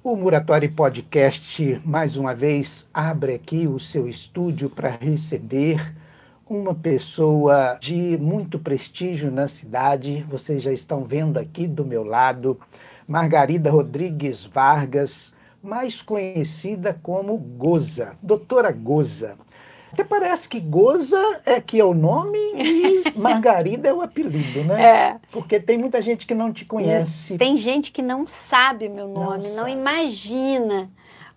O Muratório Podcast, mais uma vez, abre aqui o seu estúdio para receber uma pessoa de muito prestígio na cidade. Vocês já estão vendo aqui do meu lado, Margarida Rodrigues Vargas, mais conhecida como Goza, doutora Goza. Até parece que Goza é que é o nome e Margarida é o apelido, né? É. Porque tem muita gente que não te conhece. Tem gente que não sabe meu nome, não, Não imagina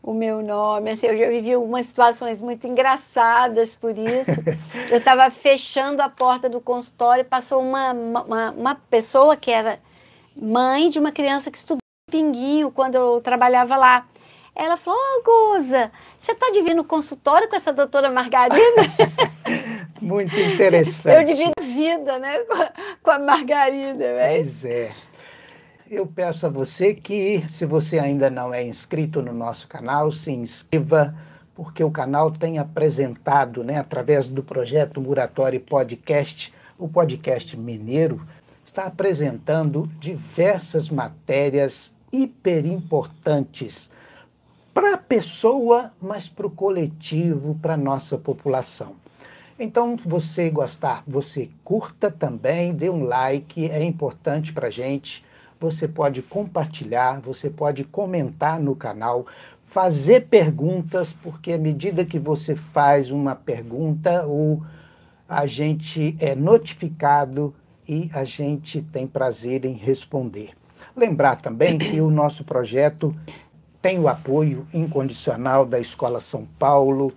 o meu nome. Assim, eu já vivi algumas situações muito engraçadas por isso. eu estava fechando a porta do consultório e passou uma, uma, uma pessoa que era mãe de uma criança que estudou em Pinguinho quando eu trabalhava lá. Ela falou, ô Goza, você está dividindo consultório com essa doutora Margarida? Muito interessante. eu divido a vida, né, com a, com a Margarida. né? Pois é. Eu peço a você que, se você ainda não é inscrito no nosso canal, se inscreva, porque o canal tem apresentado, né, através do projeto Muratório Podcast, o podcast mineiro, está apresentando diversas matérias hiper importantes para a pessoa, mas para o coletivo, para a nossa população. Então, você gostar, você curta também, dê um like, é importante para a gente. Você pode compartilhar, você pode comentar no canal, fazer perguntas, porque à medida que você faz uma pergunta, o, a gente é notificado e a gente tem prazer em responder. Lembrar também que o nosso projeto tem o apoio incondicional da Escola São Paulo,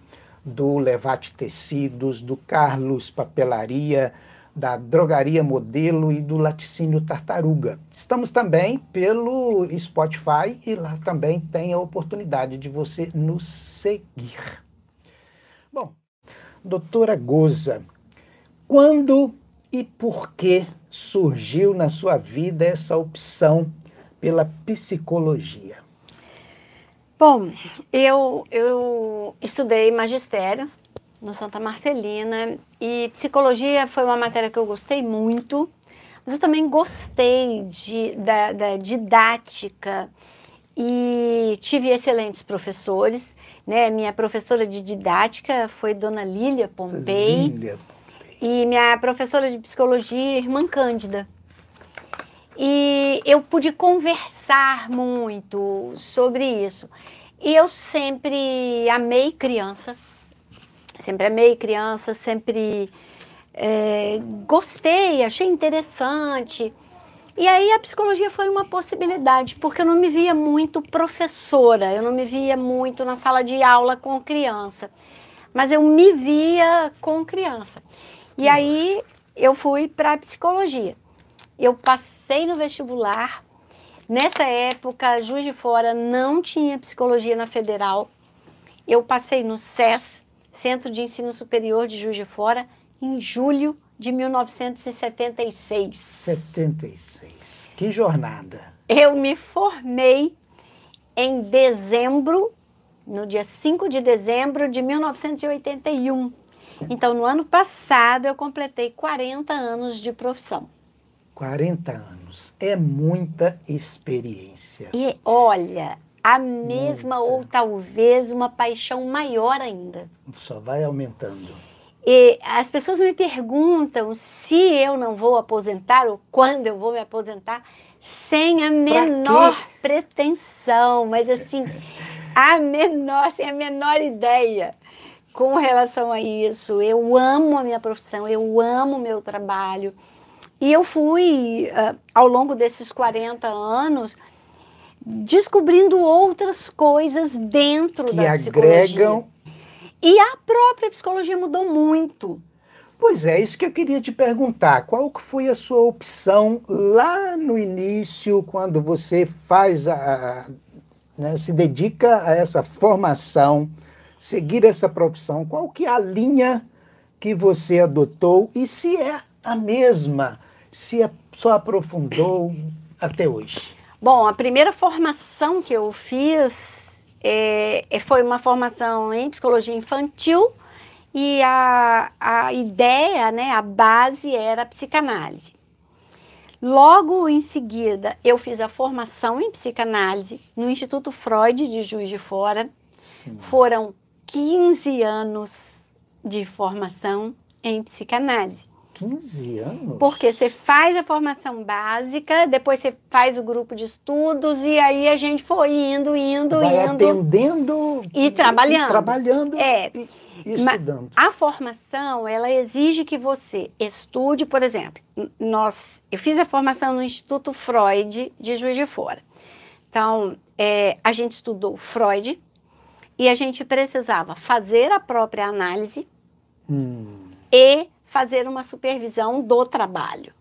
do Levate Tecidos, do Carlos Papelaria, da Drogaria Modelo e do Laticínio Tartaruga. Estamos também pelo Spotify e lá também tem a oportunidade de você nos seguir. Bom, doutora Goza, quando e por que surgiu na sua vida essa opção pela psicologia? Bom, eu, eu estudei magistério no Santa Marcelina e psicologia foi uma matéria que eu gostei muito, mas eu também gostei de, da, da didática e tive excelentes professores. Né? Minha professora de didática foi Dona Lília Pompei Lília. e minha professora de psicologia, irmã Cândida. E eu pude conversar muito sobre isso. E eu sempre amei criança, sempre amei criança, sempre eh, gostei, achei interessante. E aí a psicologia foi uma possibilidade, porque eu não me via muito professora, eu não me via muito na sala de aula com criança, mas eu me via com criança. E aí eu fui para a psicologia. Eu passei no vestibular. Nessa época, Juiz de Fora não tinha psicologia na federal. Eu passei no SES, Centro de Ensino Superior de Juiz de Fora, em julho de 1976. 76. Que jornada. Eu me formei em dezembro, no dia 5 de dezembro de 1981. Então, no ano passado, eu completei 40 anos de profissão. 40 anos. É muita experiência. E olha, a mesma Muita. ou talvez uma paixão maior ainda. Só vai aumentando. E as pessoas me perguntam se eu não vou aposentar ou quando eu vou me aposentar, sem a menor pretensão, mas assim, a menor, sem a menor ideia com relação a isso. Eu amo a minha profissão, eu amo o meu trabalho. E eu fui, ah, ao longo desses 40 anos, descobrindo outras coisas dentro Que da psicologia. agregam. E a própria psicologia mudou muito. Pois é, isso que eu queria te perguntar. Qual que foi a sua opção lá no início, quando você faz a, a- né, se dedica a essa formação, seguir essa profissão? Qual que é a linha que você adotou e se é a mesma, se só aprofundou até hoje? Bom, a primeira formação que eu fiz é, é- foi uma formação em psicologia infantil e a, a ideia, né, a base era a psicanálise. Logo em seguida, eu fiz a formação em psicanálise no Instituto Freud de Juiz de Fora. Sim. Foram 15 anos de formação em psicanálise. 15 anos? Porque você faz a formação básica, depois você faz o grupo de estudos e aí a gente foi indo, indo, Vai indo. atendendo E trabalhando. E trabalhando É. e, e estudando. A formação, ela exige que você estude, por exemplo, nós, eu fiz a formação no Instituto Freud de Juiz de Fora. Então, é, a gente estudou Freud e a gente precisava fazer a própria análise Hum, e fazer uma supervisão do trabalho.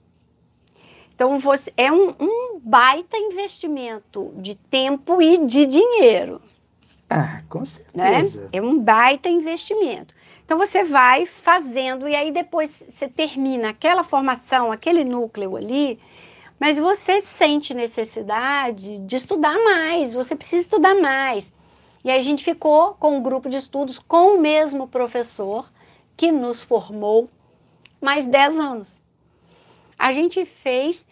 Então, você, é um, um baita investimento de tempo e de dinheiro Ah, com né? certeza. É um baita investimento. Então você vai fazendo e aí depois você termina aquela formação, aquele núcleo ali, mas você sente necessidade de estudar mais, você precisa estudar mais. E aí a gente ficou com um grupo de estudos com o mesmo professor que nos formou mais 10 anos. A gente fez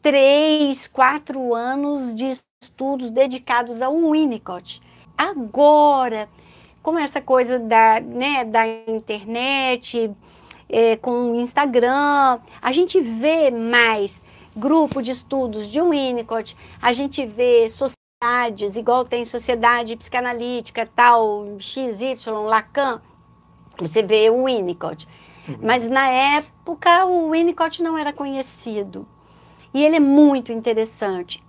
três, quatro anos de estudos dedicados ao Winnicott. Agora, com essa coisa da, né, da internet, é, com o Instagram, a gente vê mais grupo de estudos de Winnicott, a gente vê sociedades, igual tem sociedade psicanalítica, tal, XY, Lacan, você vê o Winnicott. Mas na época o Winnicott não era conhecido. E ele é muito interessante.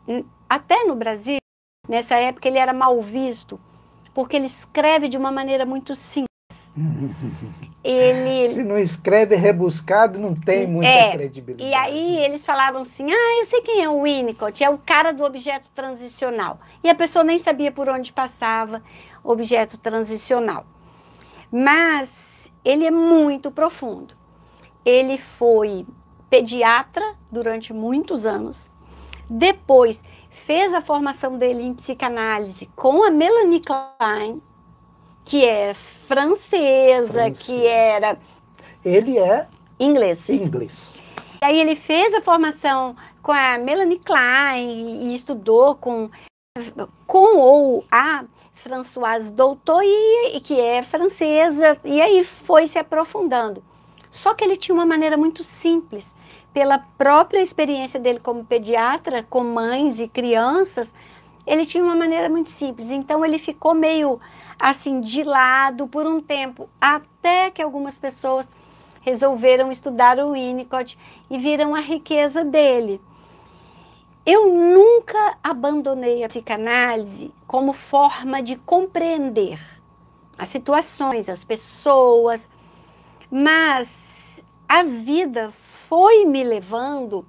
Até no Brasil, nessa época, ele era mal visto, porque ele escreve de uma maneira muito simples. ele. Se não escreve rebuscado, não tem muita É, credibilidade. E aí eles falavam assim: ah, eu sei quem é o Winnicott, é o cara do objeto transicional. E a pessoa nem sabia por onde passava objeto transicional. Mas ele é muito profundo. Ele foi pediatra durante muitos anos. Depois fez a formação dele em psicanálise com a Melanie Klein, que é francesa, Francesa. que era Ele é inglês. inglês. E aí ele fez a formação com a Melanie Klein e, e estudou com, com ou a Françoise Doutor, e, e que é francesa, e aí foi se aprofundando. Só que ele tinha uma maneira muito simples, pela própria experiência dele como pediatra, com mães e crianças, ele tinha uma maneira muito simples. Então ele ficou meio assim de lado por um tempo, até que algumas pessoas resolveram estudar o Winnicott e viram a riqueza dele. Eu nunca abandonei a psicanálise como forma de compreender as situações, as pessoas, mas a vida foi me levando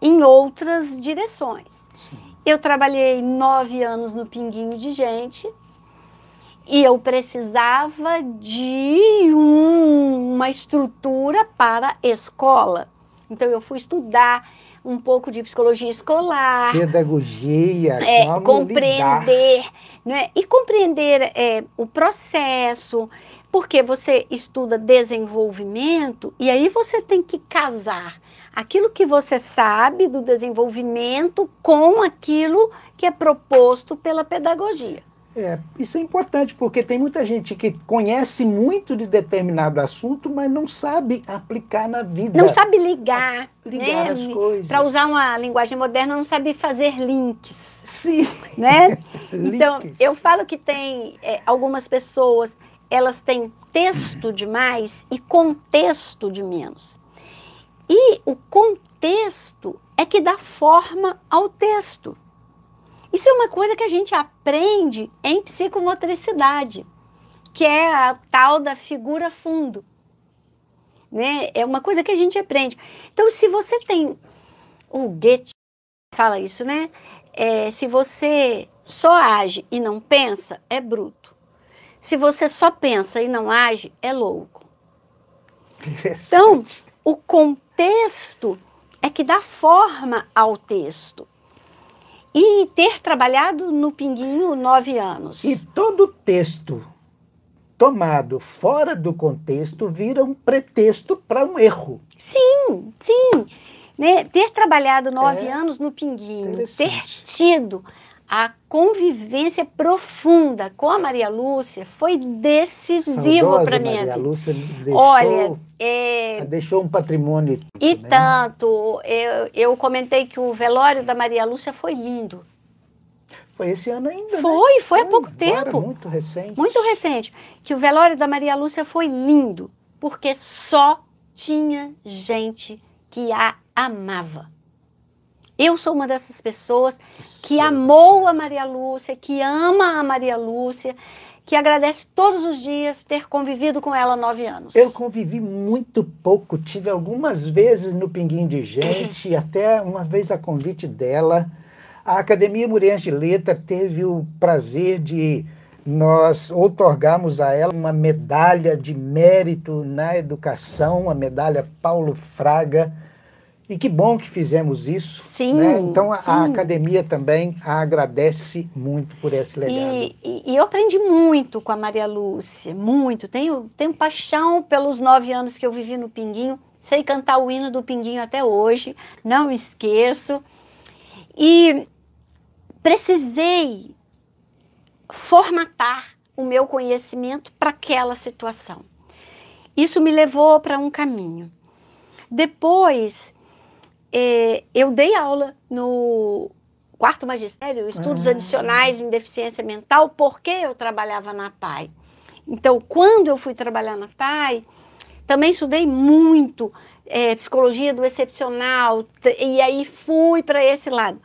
em outras direções. Sim. Eu trabalhei nove anos no Pinguinho de Gente e eu precisava de um- uma estrutura para escola. Então eu fui estudar um pouco de psicologia escolar, Pedagogia, é, como lidar. compreender, né? E compreender é, o processo, porque você estuda desenvolvimento e aí você tem que casar aquilo que você sabe do desenvolvimento com aquilo que é proposto pela pedagogia. É, isso é importante, porque tem muita gente que conhece muito de determinado assunto, mas não sabe aplicar na vida. Não sabe ligar, ligar né? as coisas. Para usar uma linguagem moderna, não sabe fazer links. Sim. né? Então, Links. eu falo que tem é, algumas pessoas, elas têm texto demais e contexto de menos. E o contexto é que dá forma ao texto. Isso é uma coisa que a gente aprende em psicomotricidade, que é a tal da figura fundo. Né? É uma coisa que a gente aprende. Então, se você tem o Goethe fala isso, né? É, se você só age e não pensa, é bruto. Se você só pensa e não age, é louco. Então, o contexto é que dá forma ao texto. E ter trabalhado no Pinguinho nove anos. E todo texto tomado fora do contexto vira um pretexto para um erro. Sim, sim. né, ter trabalhado nove É. anos no Pinguinho, ter tido a convivência profunda com a Maria Lúcia foi decisivo para minha Maria. Lúcia nos deixou, Olha, é, deixou um patrimônio. e né? tanto, eu, eu comentei que o velório da Maria Lúcia foi lindo. Foi esse ano ainda, né? Foi, foi há pouco tempo. Muito recente. Muito recente, que o velório da Maria Lúcia foi lindo, porque só tinha gente que a amava. Eu sou uma dessas pessoas que é amou a Maria Lúcia, que ama a Maria Lúcia, que agradece todos os dias ter convivido com ela há nove anos. Eu convivi muito pouco, tive algumas vezes no Pinguim de Gente, até uma vez a convite dela. A Academia Muriense de Letra teve o prazer de nós outorgarmos a ela uma medalha de mérito na educação, a medalha Paulo Fraga. E que bom que fizemos isso. Sim, né? Então a, a sim. academia também a agradece muito por esse legado. E, e- e eu aprendi muito com a Maria Lúcia, muito. Tenho, tenho paixão pelos nove anos que eu vivi no Pinguinho. Sei cantar o hino do Pinguinho até hoje, não esqueço. E precisei formatar o meu conhecimento para aquela situação. Isso me levou para um caminho. Depois, eu dei aula no quarto magistério, estudos Ah. adicionais em deficiência mental, porque eu trabalhava na PAI. Então, quando eu fui trabalhar na PAI, também estudei muito eh, psicologia do excepcional, e aí fui para esse lado.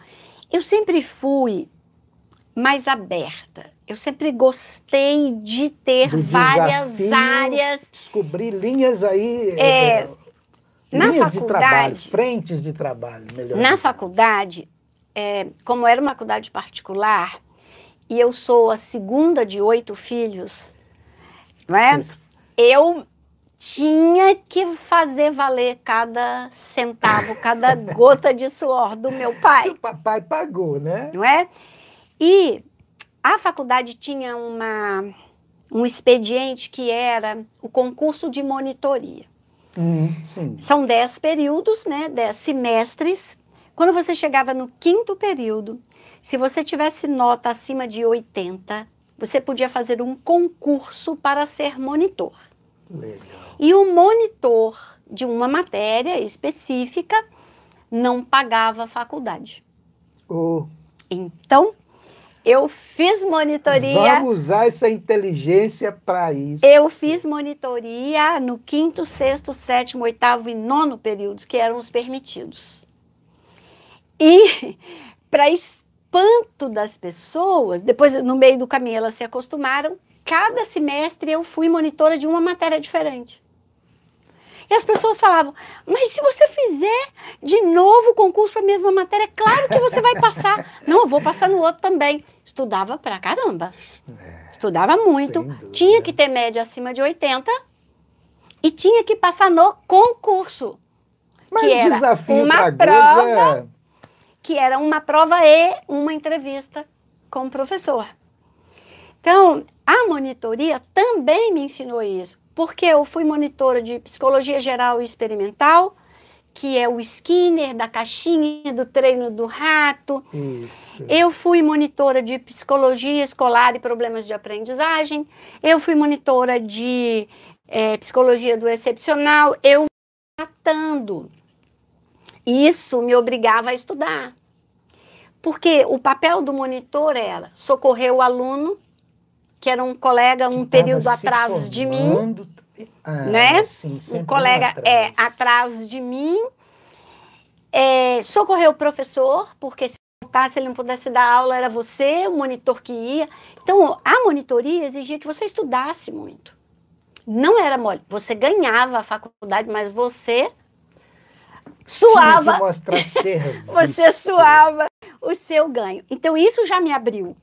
Eu sempre fui mais aberta. Eu sempre gostei de ter várias áreas. Descobrir linhas aí. É, eh, na linhas de trabalho, frentes de trabalho, melhor Na dizendo. faculdade, é, como era uma faculdade particular, e eu sou a segunda de oito filhos, não é? Eu tinha que fazer valer cada centavo, cada gota de suor do meu pai. O papai pagou, né? não é? E a faculdade tinha uma, um expediente que era o concurso de monitoria. Hum. São dez períodos, né? Dez semestres. Quando você chegava no quinto período, se você tivesse nota acima de 80, você podia fazer um concurso para ser monitor. Legal. E o monitor de uma matéria específica não pagava a faculdade. Ô, Então, eu fiz monitoria. vamos usar essa inteligência para isso. Eu fiz monitoria no quinto, sexto, sétimo, oitavo e nono períodos, que eram os permitidos. E, para espanto das pessoas, depois, no meio do caminho, elas se acostumaram, cada semestre eu fui monitora de uma matéria diferente. E as pessoas falavam, mas se você fizer de novo o concurso para a mesma matéria, é claro que você vai passar. Não, eu vou passar no outro também. Estudava pra caramba. Estudava muito. Tinha que ter média acima de 80 e tinha que passar no concurso. Mas que era desafio uma prova que era uma prova e uma entrevista com o professor. Então, a monitoria também me ensinou isso, porque eu fui monitora de psicologia geral e experimental, que é o Skinner da caixinha do treino do rato. Isso. Eu fui monitora de psicologia escolar e problemas de aprendizagem. Eu fui monitora de eh, psicologia do excepcional. Eu tratando. Isso me obrigava a estudar. Porque o papel do monitor era socorrer o aluno, que era um colega um período atrás de mim. Ah, né? sim, um colega é atrás. atrás de mim, é, socorrer o professor, porque se ele não pudesse dar aula, era você, o monitor que ia. Então, a monitoria exigia que você estudasse muito. Não era mole. Você ganhava a faculdade, mas você suava, você suava o seu ganho. Então, isso já me abriu.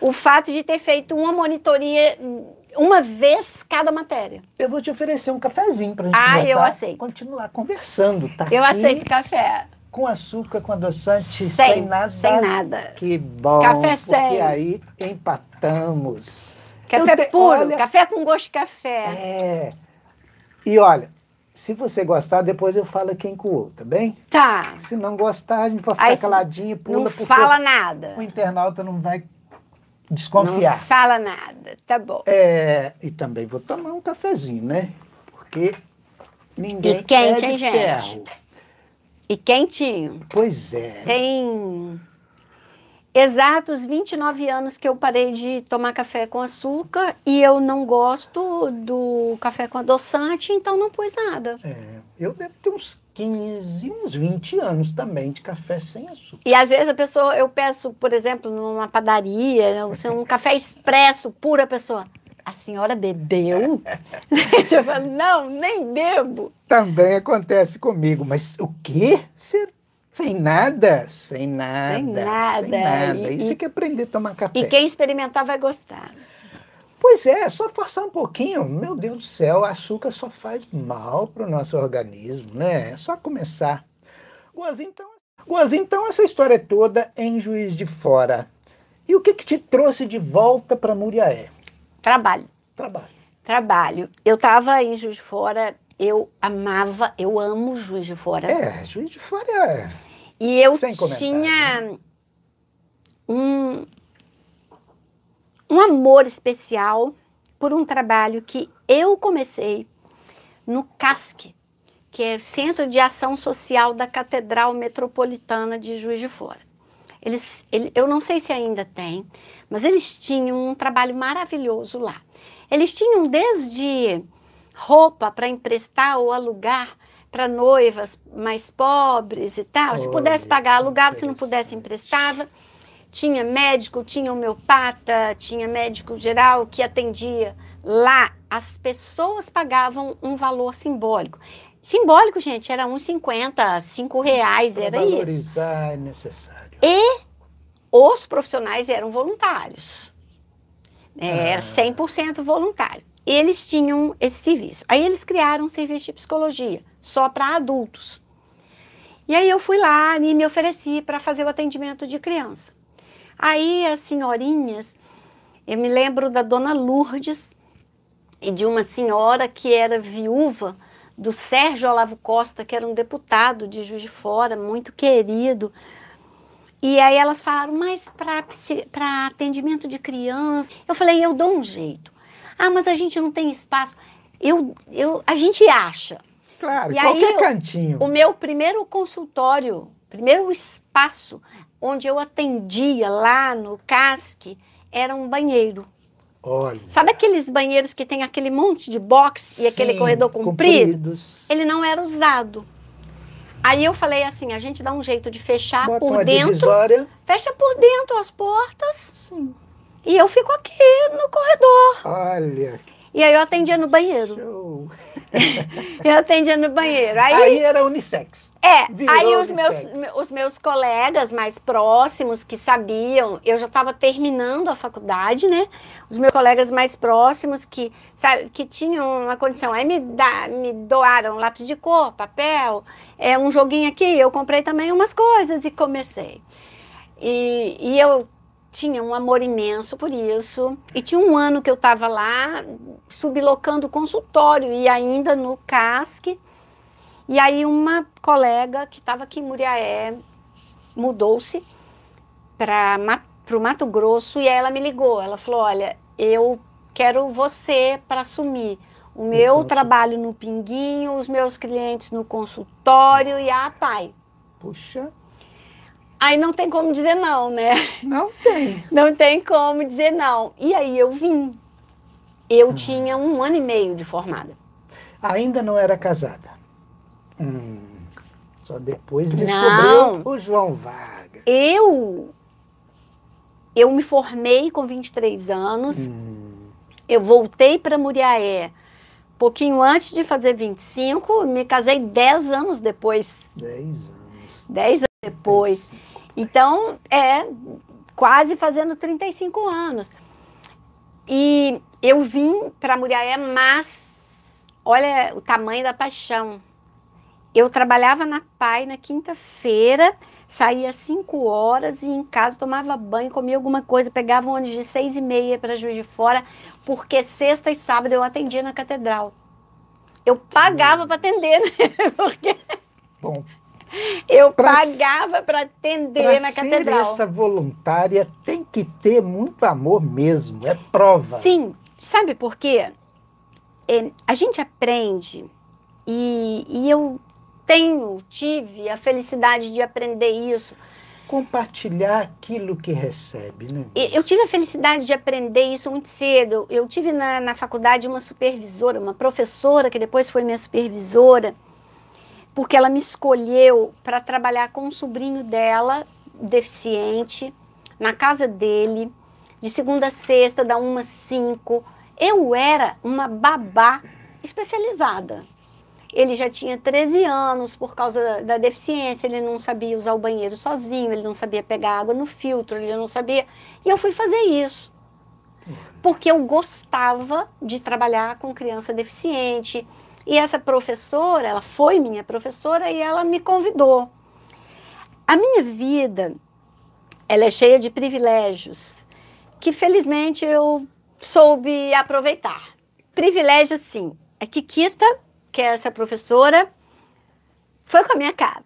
O fato de ter feito uma monitoria uma vez cada matéria. Eu vou te oferecer um cafezinho para gente Ah, eu aceito. continuar conversando, tá? Eu aqui aceito café. Com açúcar, com adoçante, sem, Sem, nada. sem nada. Que bom, Café porque sem. aí empatamos. Café te- puro, olha, café com gosto de café. É. E olha, Se você gostar, depois eu falo quem coou, tá bem? Tá. Se não gostar, a gente vai ficar Aí, caladinho pula, Não porque fala nada. o internauta não vai Não desconfiar. fala nada. Tá bom. É, e também vou tomar um cafezinho, né? Porque ninguém E quente, é de hein, gente? ferro. E quentinho. Pois é. Tem exatos 29 anos que eu parei de tomar café com açúcar e eu não gosto do café com adoçante, então não pus nada. É, eu devo ter uns 15, uns 20 anos também de café sem açúcar. E às vezes a pessoa, eu peço, por exemplo, numa padaria, ou se um café expresso puro, a pessoa, a senhora bebeu? Você fala, não, nem bebo. Também acontece comigo, mas o quê? Sem nada? Sem nada. Sem nada. Sem nada. E- Isso é que é aprender a tomar café. E quem experimentar vai gostar. Pois é, só forçar um pouquinho. Meu Deus do céu, açúcar só faz mal para o nosso organismo, né? É só começar. Guazinho, então, então essa história toda em Juiz de Fora. E o que, que te trouxe de volta para Muriaé? Trabalho. Trabalho. Trabalho. Eu estava em Juiz de Fora, eu amava, eu amo Juiz de Fora. É, Juiz de Fora é... E eu Sem tinha um, um amor especial por um trabalho que eu comecei no CASC, que é o Centro de Ação Social da Catedral Metropolitana de Juiz de Fora. Eles, ele- eu não sei se ainda tem, mas eles tinham um trabalho maravilhoso lá. Eles tinham desde roupa para emprestar ou alugar para noivas mais pobres e tal. Se pudesse pagar, alugava, se não pudesse, emprestava. Tinha médico, tinha homeopata, tinha médico geral que atendia lá. As pessoas pagavam um valor simbólico. Simbólico, gente, era uns 50, 5 reais, Para era isso. valorizar é necessário. Os profissionais eram voluntários. É, Ah. Era 100% voluntário. Eles tinham esse serviço. Aí eles criaram um serviço de psicologia, só para adultos. E aí eu fui lá e me ofereci para fazer o atendimento de criança. Aí as senhorinhas, eu me lembro da dona Lourdes e de uma senhora que era viúva do Sérgio Olavo Costa, que era um deputado de Juiz de Fora, muito querido. E aí elas falaram, mas para atendimento de criança. Eu falei, eu dou um jeito. Ah, mas a gente não tem espaço. Eu, eu, a gente acha. Claro, E aí qualquer eu- cantinho. O meu primeiro consultório, primeiro espaço onde eu atendia lá no CASC, era um banheiro. Olha. Sabe aqueles banheiros que tem aquele monte de box e aquele Sim, corredor comprido? compridos. Ele não era usado. Aí eu falei assim, a gente dá um jeito de fechar Bota por dentro, divisória. fecha por dentro as portas Sim. e eu fico aqui no corredor. Olha, E aí eu atendia no banheiro. show. Eu atendia no banheiro. Aí, Aí era unissex. é, virou aí os meus, unissex. me- os meus colegas mais próximos que sabiam, eu já estava terminando a faculdade, né? Os meus colegas mais próximos que, sabe, que tinham uma condição, aí me, dá, me doaram lápis de cor, papel, é, um joguinho aqui, eu comprei também umas coisas e comecei. E, e eu tinha um amor imenso por isso. E tinha um ano que eu estava lá, sublocando o consultório e ainda no CASC. E aí uma colega que estava aqui em Muriaé mudou-se para o Mato Grosso e ela me ligou. Ela falou, olha, eu quero você para assumir o meu trabalho no Pinguinho, os meus clientes no consultório e a pai. Puxa, Aí não tem como dizer não, né? não tem. Não tem como dizer não. E aí eu vim. Eu tinha um ano e meio de formada. Ainda não era casada. Hum, só depois Não. descobriu o João Vargas. Eu eu me formei com 23 anos. Hum, Eu voltei para Muriaé pouquinho antes de fazer 25, me casei 10 anos depois. 10 anos. 10 anos depois. 35. Então, é quase fazendo 35 anos. E eu vim para Muriaé, mas olha o tamanho da paixão. Eu trabalhava na PAI na quinta-feira, saía às 5 horas e em casa tomava banho, comia alguma coisa, pegava um ônibus de seis e meia para Juiz de Fora, porque sexta e sábado eu atendia na catedral. Eu pagava para atender, né? Porque Bom, eu Pra pagava para atender para na ser catedral. essa voluntária tem que ter muito amor mesmo, é prova. Sim, sabe por quê? É, a gente aprende e, e eu tenho, tive a felicidade de aprender isso. Compartilhar aquilo que recebe, né? Eu tive a felicidade de aprender isso muito cedo. Eu tive na, na faculdade uma supervisora, uma professora que depois foi minha supervisora, porque ela me escolheu para trabalhar com um sobrinho dela, deficiente, na casa dele, de segunda a sexta, da 1 às 5. Eu era uma babá especializada. Ele já tinha 13 anos por causa da deficiência, ele não sabia usar o banheiro sozinho, ele não sabia pegar água no filtro, ele não sabia. E eu fui fazer isso. Porque eu gostava de trabalhar com criança deficiente. E essa professora, ela foi minha professora e ela me convidou. A minha vida, ela é cheia de privilégios, que felizmente eu soube aproveitar. Privilégio, sim. A Kikita, que é essa professora, foi com a minha cara.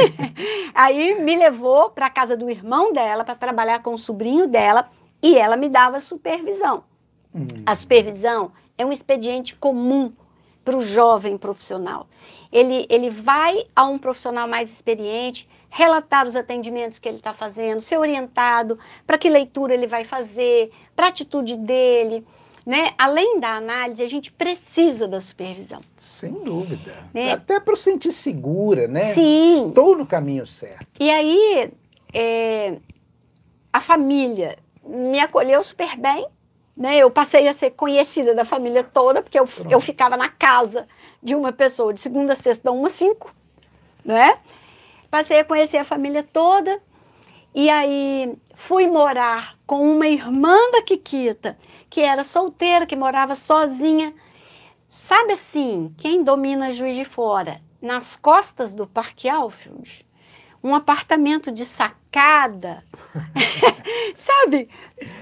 Aí me levou para a casa do irmão dela para trabalhar com o sobrinho dela e ela me dava supervisão. Hum. A supervisão é um expediente comum para o jovem profissional. Ele, ele vai a um profissional mais experiente, relatar os atendimentos que ele está fazendo, ser orientado para que leitura ele vai fazer, para a atitude dele. Né? Além da análise, a gente precisa da supervisão. Sem dúvida. É. Até para sentir segura, né? Sim. Estou no caminho certo. E aí, é, a família me acolheu super bem. Né? Eu passei a ser conhecida da família toda, porque eu, eu ficava na casa de uma pessoa de segunda a sexta, uma a cinco. Né? Passei a conhecer a família toda. E aí fui morar com uma irmã da Kikita, que era solteira, que morava sozinha. Sabe assim, quem domina Juiz de Fora? Nas costas do Parque Alfield, um apartamento de sacada. Sabe?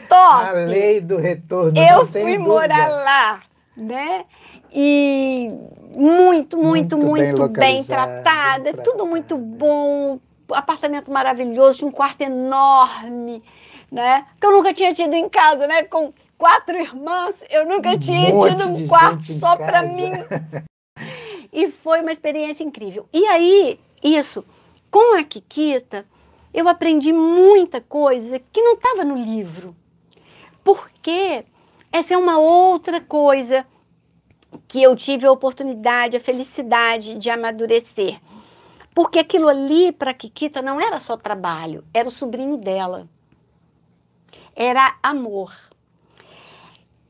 Top! A lei do retorno. Eu fui dúvida. morar lá, né? E muito, muito, Muito bem muito, bem, localizado, tratada, bem tudo muito bom, apartamento maravilhoso, um quarto enorme, né? Que eu nunca tinha tido em casa, né? Com quatro irmãs, eu nunca Um tinha tido um quarto só para mim. E foi uma experiência incrível. E aí, isso, com a Kikita, eu aprendi muita coisa que não estava no livro. Porque essa é uma outra coisa que eu tive a oportunidade, a felicidade de amadurecer. Porque aquilo ali para Kikita não era só trabalho, era o sobrinho dela. Era amor.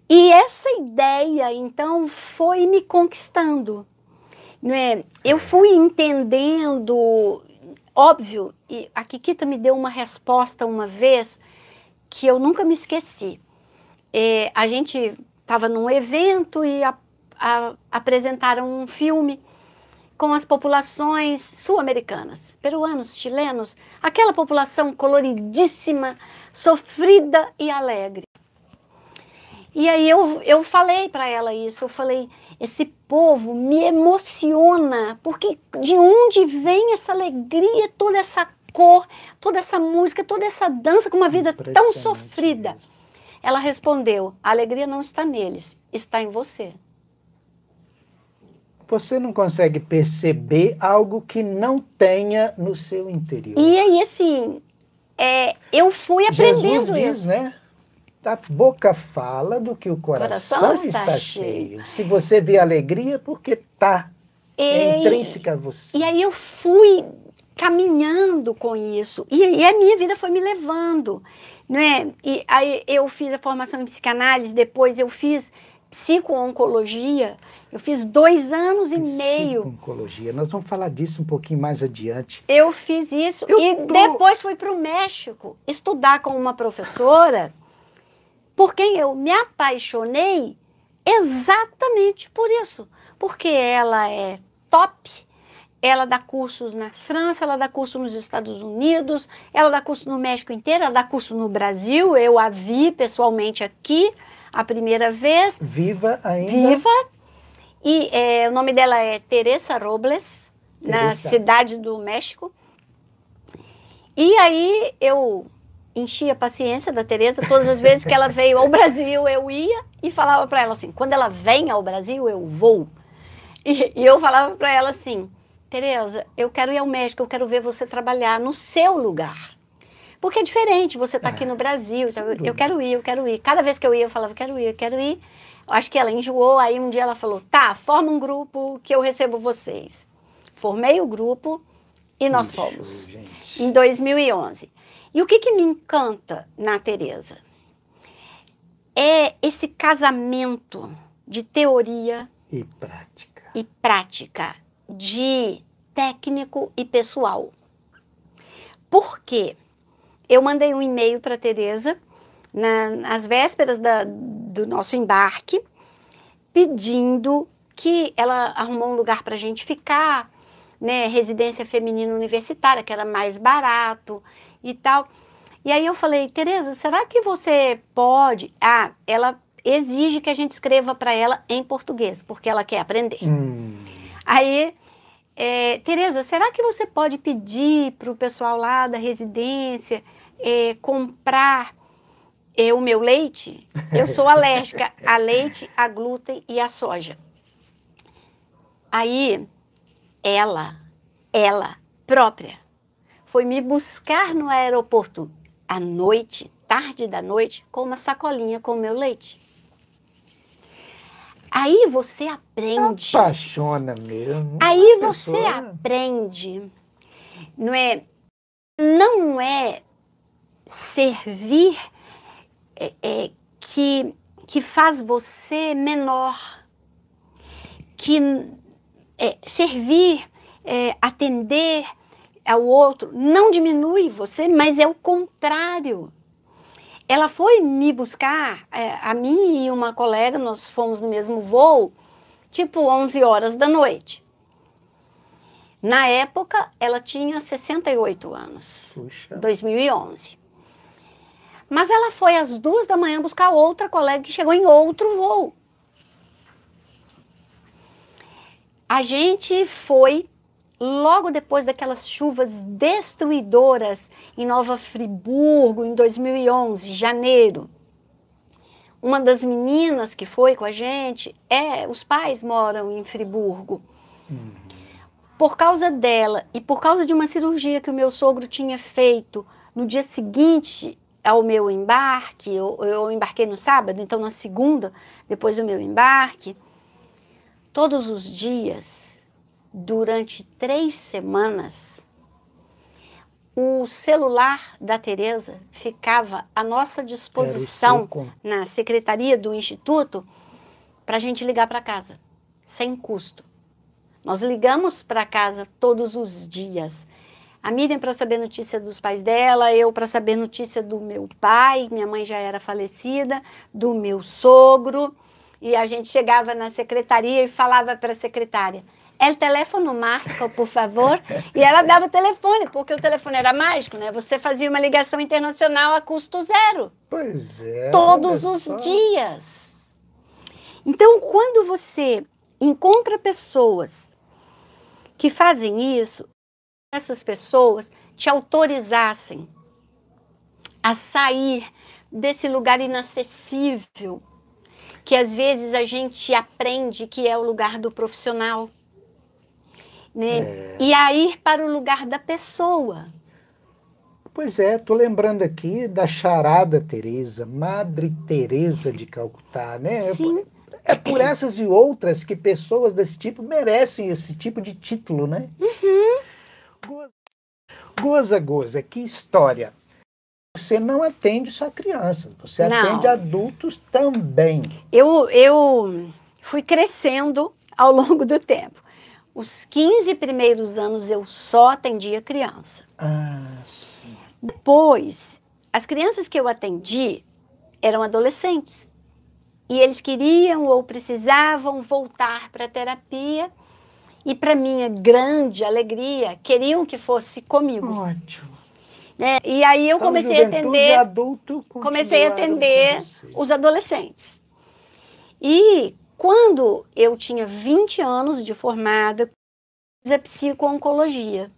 E essa ideia, então, foi me conquistando. Não é? Eu fui entendendo, óbvio, e a Kikita me deu uma resposta uma vez que eu nunca me esqueci. É, a gente estava num evento e a- a- apresentaram um filme com as populações sul-americanas, peruanos, chilenos, aquela população coloridíssima, sofrida e alegre. E aí eu, eu falei para ela isso, eu falei, esse povo me emociona, porque de onde vem essa alegria, toda essa cor, toda essa música, toda essa dança com uma vida tão sofrida? mesmo. Ela respondeu, a alegria não está neles, está em você. Você não consegue perceber algo que não tenha no seu interior. E aí, assim, é, eu fui aprendendo Jesus diz, isso. né? A boca fala do que o coração, Coração está, está cheio. cheio. Se você vê alegria, porque está é intrínseca a você. E aí eu fui caminhando com isso. E, e a minha vida foi me levando. Não é? E aí eu fiz a formação em psicanálise, depois eu fiz psico-oncologia. Eu fiz dois anos e meio. Oncologia. Nós vamos falar disso um pouquinho mais adiante. Eu fiz isso Eu e tô- depois fui para o México estudar com uma professora por quem eu me apaixonei exatamente por isso. Porque ela é top, ela dá cursos na França, ela dá curso nos Estados Unidos, ela dá curso no México inteiro, ela dá curso no Brasil. Eu a vi pessoalmente aqui a primeira vez Viva ainda. viva. E é, o nome dela é Teresa Robles, na Teresa. cidade do México. E aí eu enchi a paciência da Teresa. Todas as vezes que ela veio ao Brasil, eu ia e falava para ela assim: quando ela vem ao Brasil, eu vou. E, e eu falava para ela assim: Tereza, eu quero ir ao México, eu quero ver você trabalhar no seu lugar. Porque é diferente, você está aqui no Brasil, então eu, eu quero ir, eu quero ir. Cada vez que eu ia, eu falava, quero ir, eu quero ir. Acho que ela enjoou, aí um dia ela falou, tá, forma um grupo que eu recebo vocês. Formei o grupo e nós Que fomos gente. em 2011. E o que, que me encanta na Tereza? É esse casamento de teoria E prática. e prática, de técnico e pessoal. Por quê? Eu mandei um e-mail para a Tereza na- nas vésperas da- do nosso embarque, pedindo que ela arrumou um lugar para a gente ficar, né, residência feminina universitária, que era mais barato e tal. E aí eu falei, Tereza, será que você pode? Ah, ela exige que a gente escreva para ela em português, porque ela quer aprender. Hum, Aí, é, Tereza, será que você pode pedir para o pessoal lá da residência é, comprar é, o meu leite? Eu sou alérgica a leite, a glúten e a soja. Aí, ela, ela própria, foi me buscar no aeroporto à noite, tarde da noite, com uma sacolinha com o meu leite. Aí você aprende. apaixona mesmo. Aí A você pessoa- aprende, não é? Não é servir é, é, que, que faz você menor, que é, servir, é, atender ao outro não diminui você, mas é o contrário. Ela foi me buscar, é, a mim e uma colega, nós fomos no mesmo voo, tipo 11 horas da noite. Na época, ela tinha 68 anos, Puxa. 2011. Mas ela foi às duas da manhã buscar outra colega que chegou em outro voo. A gente foi logo depois daquelas chuvas destruidoras em Nova Friburgo, em 2011, janeiro. Uma das meninas que foi com a gente, é, os pais moram em Friburgo. Por causa dela e por causa de uma cirurgia que o meu sogro tinha feito no dia seguinte ao meu embarque, eu, eu embarquei no sábado, então na segunda, depois do meu embarque, todos os dias, durante três semanas, o celular da Tereza ficava à nossa disposição na secretaria do instituto para a gente ligar para casa, sem custo. Nós ligamos para casa todos os dias. A Miriam para saber notícia dos pais dela, eu para saber notícia do meu pai, minha mãe já era falecida, do meu sogro. E a gente chegava na secretaria e falava para a secretária: El teléfono marca, por favor. E ela dava o telefone, porque o telefone era mágico, né? Você fazia uma ligação internacional a custo zero Pois é. todos os só. dias. Então, quando você encontra pessoas que fazem isso, essas pessoas te autorizassem a sair desse lugar inacessível, que às vezes a gente aprende que é o lugar do profissional, né? E a ir para o lugar da pessoa. Pois é, tô lembrando aqui da charada Teresa, Madre Teresa de Calcutá, né? Sim. É por essas e outras que pessoas desse tipo merecem esse tipo de título, né? Uhum. Goza, goza, goza, que história. Você não atende só crianças, você Não. atende adultos também. Eu, eu fui crescendo ao longo do tempo. Os 15 primeiros anos eu só atendia criança. Ah, sim. Depois, as crianças que eu atendi eram adolescentes. E eles queriam ou precisavam voltar para a terapia. E, para minha grande alegria, queriam que fosse comigo. Ótimo. né? E aí eu Então, comecei a atender. adulto comecei a atender os adolescentes. E Quando eu tinha 20 anos de formada, fiz a psico-oncologia,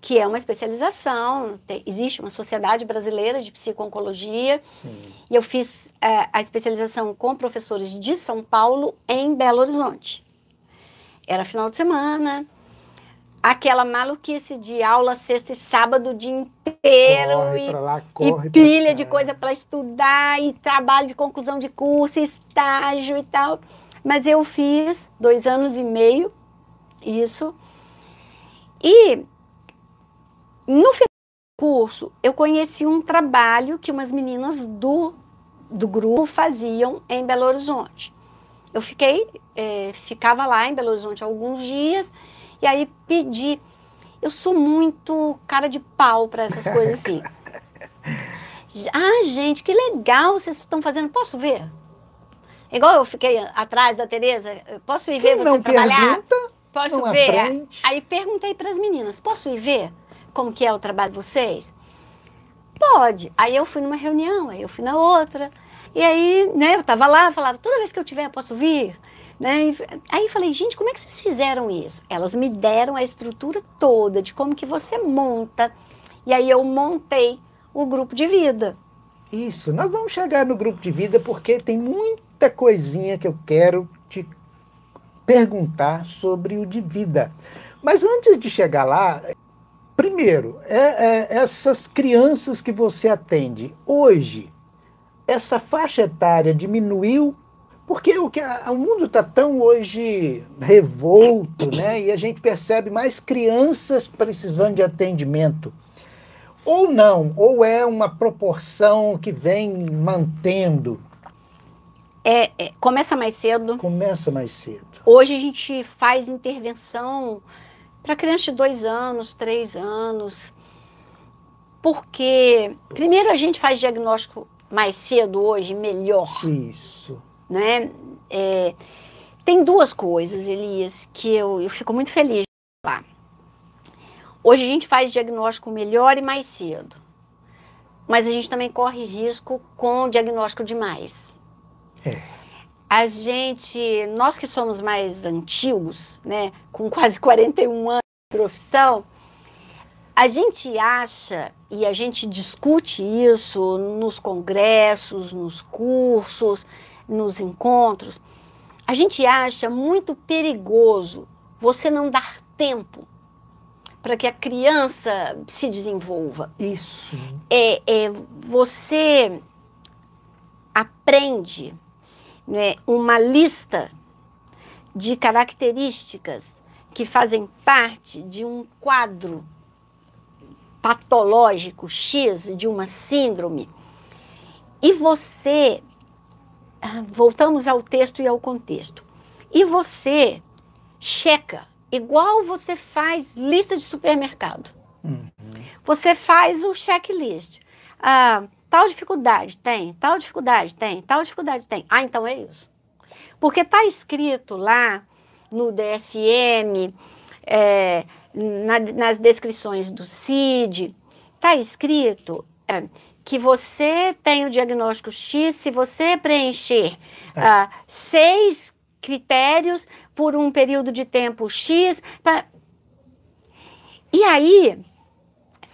que é uma especialização. Existe uma sociedade brasileira de psico-oncologia. E eu fiz é, a especialização com professores de São Paulo em Belo Horizonte. Era final de semana, aquela maluquice de aula sexta e sábado o dia inteiro corre e, lá, corre e pilha de coisa para estudar e trabalho de conclusão de curso, estágio e tal. Mas eu fiz dois anos e meio isso. E no final do curso eu conheci um trabalho que umas meninas do, do grupo faziam em Belo Horizonte. Eu fiquei, é, ficava lá em Belo Horizonte alguns dias e aí pedi. Eu sou muito cara de pau para essas coisas assim. ah, gente, que legal vocês estão fazendo. Posso ver? Igual eu fiquei atrás da Tereza, posso ir ver Quem você não trabalhar? Pergunta, posso não ver? Aprende. Aí perguntei para as meninas, posso ir ver como que é o trabalho de vocês? Pode. Aí eu fui numa reunião, aí eu fui na outra. E aí, né, eu estava lá, falava, toda vez que eu tiver, eu posso vir? Né? Aí falei, gente, como é que vocês fizeram isso? Elas me deram a estrutura toda de como que você monta. E aí eu montei o grupo de vida. Isso, nós vamos chegar no grupo de vida porque tem coisinha que eu quero te perguntar sobre o de vida. Mas antes de chegar lá, primeiro, é, é, essas crianças que você atende hoje, essa faixa etária diminuiu porque o, que, o mundo está tão hoje revolto, né? E a gente percebe mais crianças precisando de atendimento. Ou não, ou é uma proporção que vem mantendo. É, é, começa mais cedo. Começa mais cedo. Hoje a gente faz intervenção para crianças de dois anos, três anos. Porque, primeiro, a gente faz diagnóstico mais cedo hoje, melhor. Isso. Né? É, tem duas coisas, Elias, que eu, eu fico muito feliz de falar. Hoje a gente faz diagnóstico melhor e mais cedo. Mas a gente também corre risco com diagnóstico demais. É. A gente, nós que somos mais antigos, né, com quase 41 anos de profissão, a gente acha e a gente discute isso nos congressos, nos cursos, nos encontros. A gente acha muito perigoso você não dar tempo para que a criança se desenvolva. Isso. É, é você aprende né, uma lista de características que fazem parte de um quadro patológico X, de uma síndrome, e você, voltamos ao texto e ao contexto, e você checa, igual você faz lista de supermercado. Uhum. Você faz o checklist. Ah, tal dificuldade tem, tal dificuldade tem, tal dificuldade tem. Ah, então é isso. Porque está escrito lá no DSM, é, na, nas descrições do CID, está escrito é, que você tem o diagnóstico X se você preencher é. ah, seis critérios por um período de tempo X. Pra... E aí,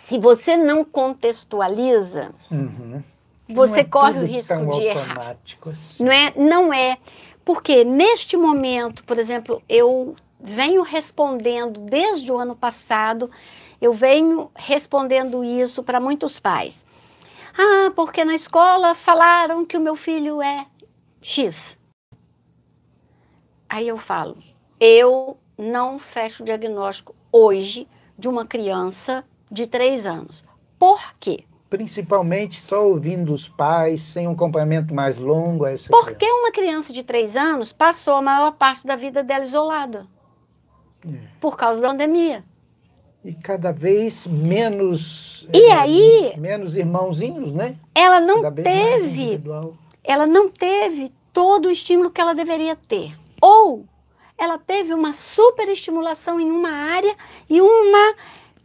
se você não contextualiza, uhum. você é corre o risco de errar. Assim. Não é? Não é. Porque neste momento, por exemplo, eu venho respondendo desde o ano passado, eu venho respondendo isso para muitos pais. Ah, porque na escola falaram que o meu filho é X. Aí eu falo, eu não fecho o diagnóstico hoje de uma criança de três anos. Por quê? Principalmente só ouvindo os pais, sem um acompanhamento mais longo a essa Porque criança. uma criança de três anos passou a maior parte da vida dela isolada. É. Por causa da pandemia. E cada vez menos. E é, aí. Menos irmãozinhos, né? Ela não teve. Ela não teve todo o estímulo que ela deveria ter. Ou ela teve uma superestimulação em uma área e uma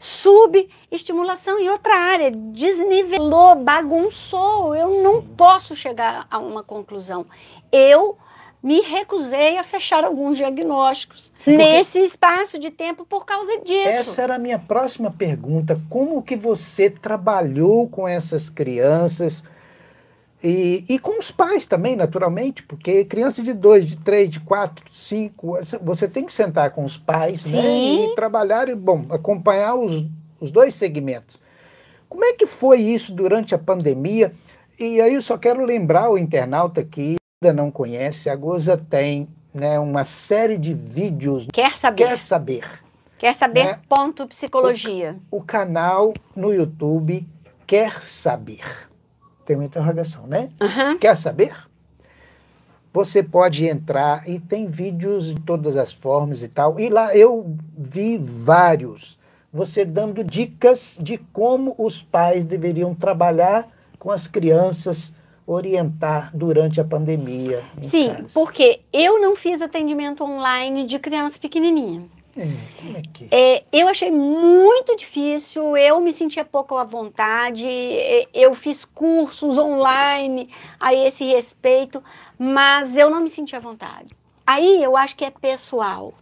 subestimulação em outra área. Desnivelou, bagunçou. Eu Sim. não posso chegar a uma conclusão. Eu me recusei a fechar alguns diagnósticos Porque nesse espaço de tempo por causa disso. Essa era a minha próxima pergunta. Como que você trabalhou com essas crianças e, e com os pais também, naturalmente, porque criança de dois, de três, de quatro, cinco, você tem que sentar com os pais né, e trabalhar e, bom, acompanhar os, os dois segmentos. Como é que foi isso durante a pandemia? E aí eu só quero lembrar o internauta que ainda não conhece, a Goza tem né, uma série de vídeos. Quer saber? Quer saber. Quer saber, né? ponto psicologia. O, o, canal no YouTube Quer Saber. Tem uma interrogação, né? Uhum. Quer saber? Você pode entrar e tem vídeos de todas as formas e tal. E lá eu vi vários. Você dando dicas de como os pais deveriam trabalhar com as crianças orientar durante a pandemia. Sim, casa. porque eu não fiz atendimento online de criança pequenininha. É, é que... É, eu achei muito difícil, eu me sentia pouco à vontade, é, eu fiz cursos online a esse respeito, mas eu não me sentia à vontade. Aí eu acho que é pessoal.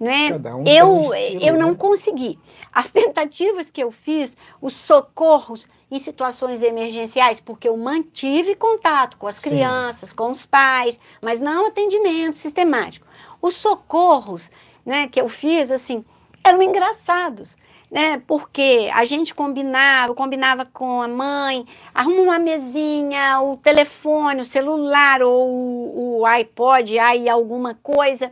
Né? Um eu, um estilo, eu não né? consegui. As tentativas que eu fiz, os socorros, em situações emergenciais, porque eu mantive contato com as Sim. crianças, com os pais, mas não atendimento sistemático. Os socorros né, que eu fiz, assim, eram engraçados. Né, porque a gente combinava, combinava com a mãe, arruma uma mesinha, o telefone, o celular ou o, iPod, aí alguma coisa.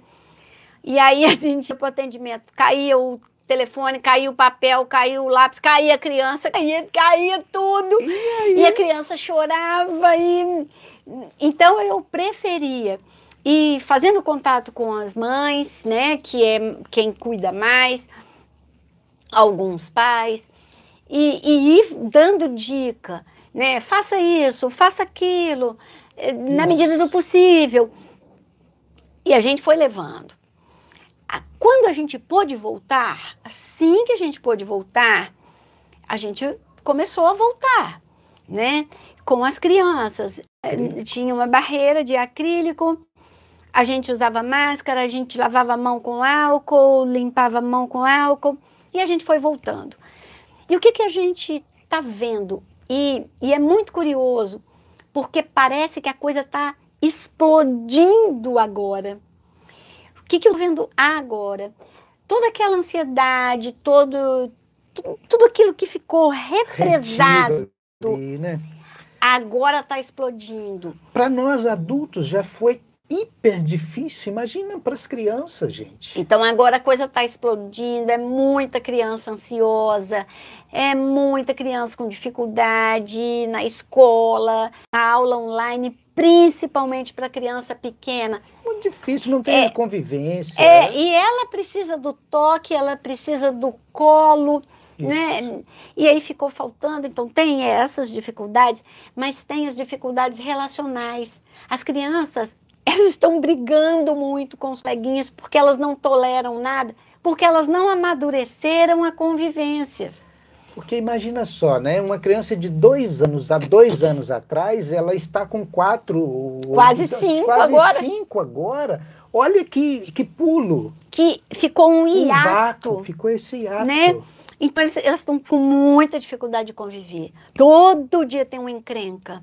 E aí a gente ia para o atendimento, caía o telefone, caiu o papel, caiu o lápis, caía a criança, caía, caía tudo. E, e a criança chorava. E... Então eu preferia ir fazendo contato com as mães, né, que é quem cuida mais, alguns pais, e, e ir dando dica, né, faça isso, faça aquilo, eh, na medida do possível. E a gente foi levando. Quando a gente pôde voltar, assim que a gente pôde voltar, a gente começou a voltar, né? Com as crianças. Eh, tinha uma barreira de acrílico, a gente usava máscara, a gente lavava a mão com álcool, limpava a mão com álcool e a gente foi voltando. E o que, que a gente está vendo? E, e é muito curioso, porque parece que a coisa está explodindo agora que, que eu vendo agora? Toda aquela ansiedade, todo, tudo aquilo que ficou represado, né? agora está explodindo. Para nós adultos já foi hiper difícil, imagina para as crianças, gente. Então agora a coisa está explodindo, é muita criança ansiosa, é muita criança com dificuldade na escola, a aula online, principalmente para criança pequena. Muito difícil, não tem é, convivência. É, né? e ela precisa do toque, ela precisa do colo. Né? E aí ficou faltando, então tem essas dificuldades, mas tem as dificuldades relacionais. As crianças, elas estão brigando muito com os coleguinhas porque elas não toleram nada, porque elas não amadureceram a convivência. Porque imagina só, né? Uma criança de dois anos, há dois anos atrás, ela está com quatro... Quase cinco quase agora. cinco agora. Olha que, que pulo. Que ficou um hiato. Um vácuo, ficou esse hiato. Né? Então, elas estão com muita dificuldade de conviver. Todo dia tem uma encrenca.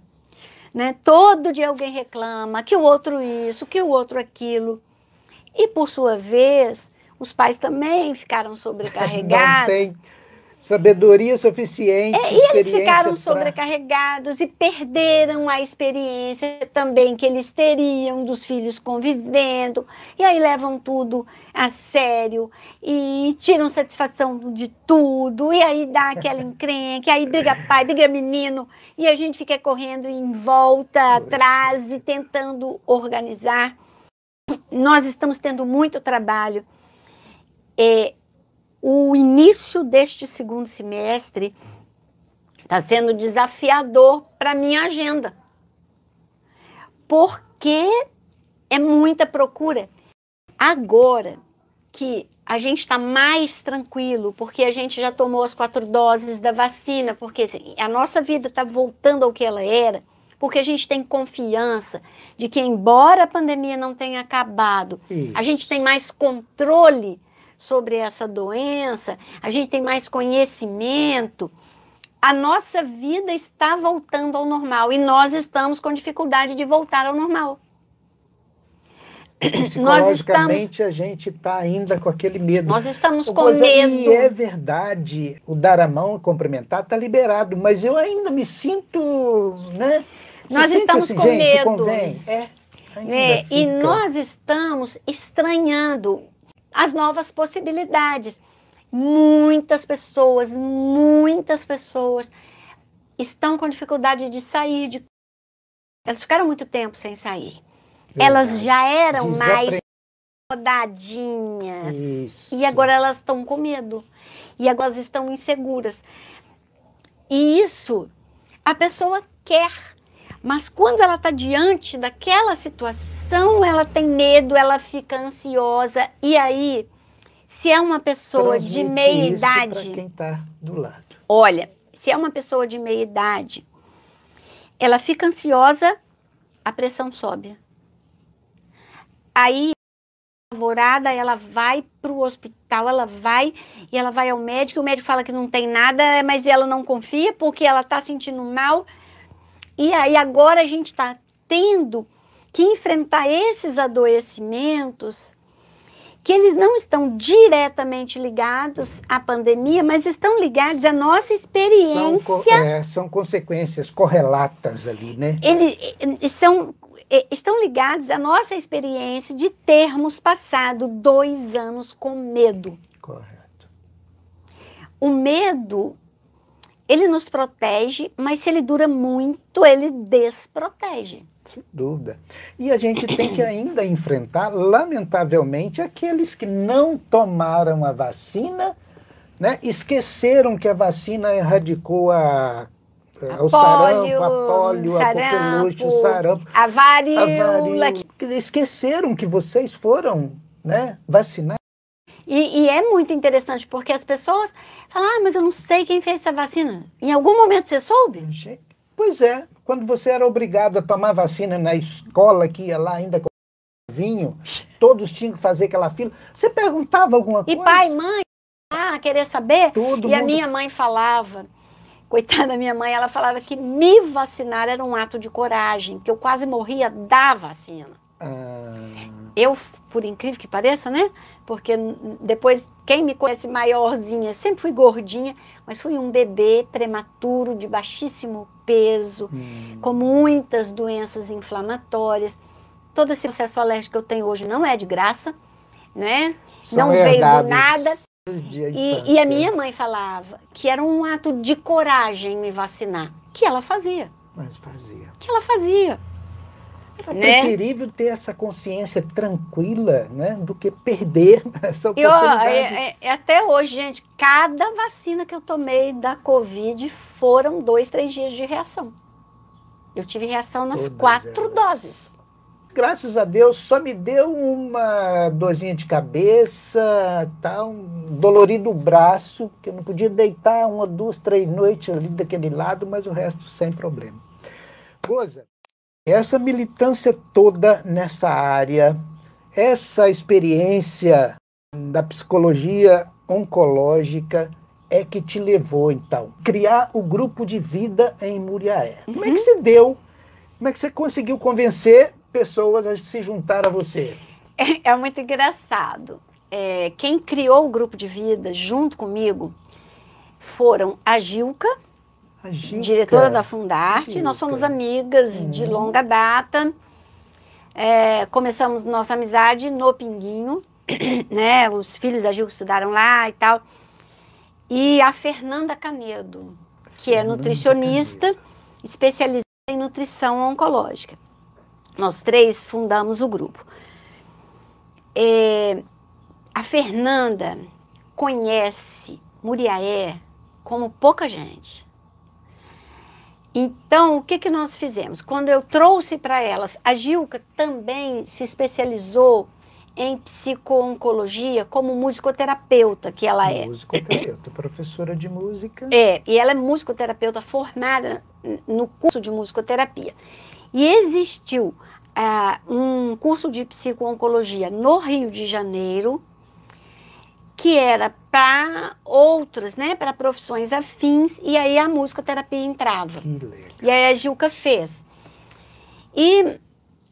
Né? Todo dia alguém reclama que o outro isso, que o outro aquilo. E, por sua vez, os pais também ficaram sobrecarregados. Não tem sabedoria suficiente. É, e eles ficaram pra... sobrecarregados e perderam a experiência também que eles teriam dos filhos convivendo. E aí levam tudo a sério e tiram satisfação de tudo. E aí dá aquela encrenca, aí briga pai, briga menino. E a gente fica correndo em volta, atrás e tentando organizar. Nós estamos tendo muito trabalho. É, o início deste segundo semestre está sendo desafiador para minha agenda. Porque é muita procura. Agora que a gente está mais tranquilo, porque a gente já tomou as quatro doses da vacina, porque assim, a nossa vida está voltando ao que ela era, porque a gente tem confiança de que, embora a pandemia não tenha acabado, a gente tem mais controle sobre essa doença, a gente tem mais conhecimento, a nossa vida está voltando ao normal e nós estamos com dificuldade de voltar ao normal. Psicologicamente, a gente está ainda com aquele medo. Nós estamos com Rosa, medo. E é verdade, o dar a mão e cumprimentar está liberado, mas eu ainda me sinto, né? Você Nós estamos assim, com gente, medo. convém? É. né? E nós estamos estranhando as novas possibilidades. Muitas pessoas, muitas pessoas estão com dificuldade de sair de. Elas ficaram muito tempo sem sair. Elas Verdade. já eram mais rodadinhas. Isso. E agora elas estão com medo. E agora elas estão inseguras. E isso a pessoa quer. Mas quando ela está diante daquela situação, ela tem medo, ela fica ansiosa. E aí, se é uma pessoa de Transmite meia isso pra idade, quem está do lado. olha, se é uma pessoa de meia idade, ela fica ansiosa, a pressão sobe. Aí, apavorada, ela vai para o hospital, ela vai e ela vai ao médico, o médico fala que não tem nada, mas ela não confia porque ela está sentindo mal. E aí agora a gente está tendo que enfrentar esses adoecimentos que eles não estão diretamente ligados à pandemia, mas estão ligados à nossa São, experiência co- é, são consequências correlatas ali, né? eles são, estão ligados à nossa experiência de termos passado dois anos com medo. Correto. O medo, ele nos protege, mas se ele dura muito, ele desprotege. Sem dúvida. E a gente tem que ainda enfrentar, lamentavelmente, aqueles que não tomaram a vacina, né? esqueceram que a vacina erradicou a, a- o sarampo, a polio, a coqueluche, o sarampo, a a varíola. varíola. Esqueceram que vocês foram né, vacinar. E, e é muito interessante, porque as pessoas falam, ah, mas eu não sei quem fez essa vacina. Em algum momento você soube? Pois é, quando você era obrigado a tomar vacina na escola, que ia lá ainda com vinho, todos tinham que fazer aquela fila, você perguntava alguma E coisa? pai, mãe, ah, querer saber? Todo e a mundo- minha mãe falava, coitada da minha mãe, ela falava que me vacinar era um ato de coragem, que eu quase morria da vacina. Ah, Eu, por incrível que pareça, né? Porque depois, quem me conhece maiorzinha, sempre fui gordinha, mas fui um bebê prematuro, de baixíssimo peso, hum, com muitas doenças inflamatórias. Todo esse processo alérgico que eu tenho hoje não é de graça, né? são não veio do nada. E, e a minha mãe falava que era um ato de coragem me vacinar, que ela fazia, Mas fazia. que ela fazia. Era Né? preferível ter essa consciência tranquila, né, do que perder essa E ó, oportunidade. é- é- é até hoje, gente, cada vacina que eu tomei da Covid foram dois, três dias de reação. Eu tive reação nas Todas quatro elas. doses. Graças a Deus, só me deu uma dorzinha de cabeça, tá, um dolorido braço, que eu não podia deitar uma, duas, três noites ali daquele lado, mas o resto sem problema. Goza, essa militância toda nessa área, essa experiência da psicologia oncológica é que te levou, então, a criar o grupo de vida em Muriaé. Como é que se deu? Como é que você conseguiu convencer pessoas a se juntar a você? É, é muito engraçado. É, quem criou o grupo de vida junto comigo foram a Gilca, A Gica. diretora da Fundarte. Gilca. Nós somos amigas de Uhum. longa data. É, começamos nossa amizade no Pinguinho, né? Os filhos da Gilca estudaram lá e tal. E a Fernanda Canedo, que é Fernanda nutricionista, especializada em nutrição oncológica. Nós três fundamos o grupo. É, a Fernanda conhece Muriaé como pouca gente. Então, o que, que nós fizemos? Quando eu trouxe para elas, a Gilca também se especializou em psico-oncologia como musicoterapeuta, que ela é. Musicoterapeuta, professora de música. É, e ela é musicoterapeuta formada no curso de musicoterapia. E existiu uh, um curso de psico-oncologia no Rio de Janeiro, que era para outras, né, para profissões afins, e aí a musicoterapia entrava. Que legal. E aí a Gilca fez. E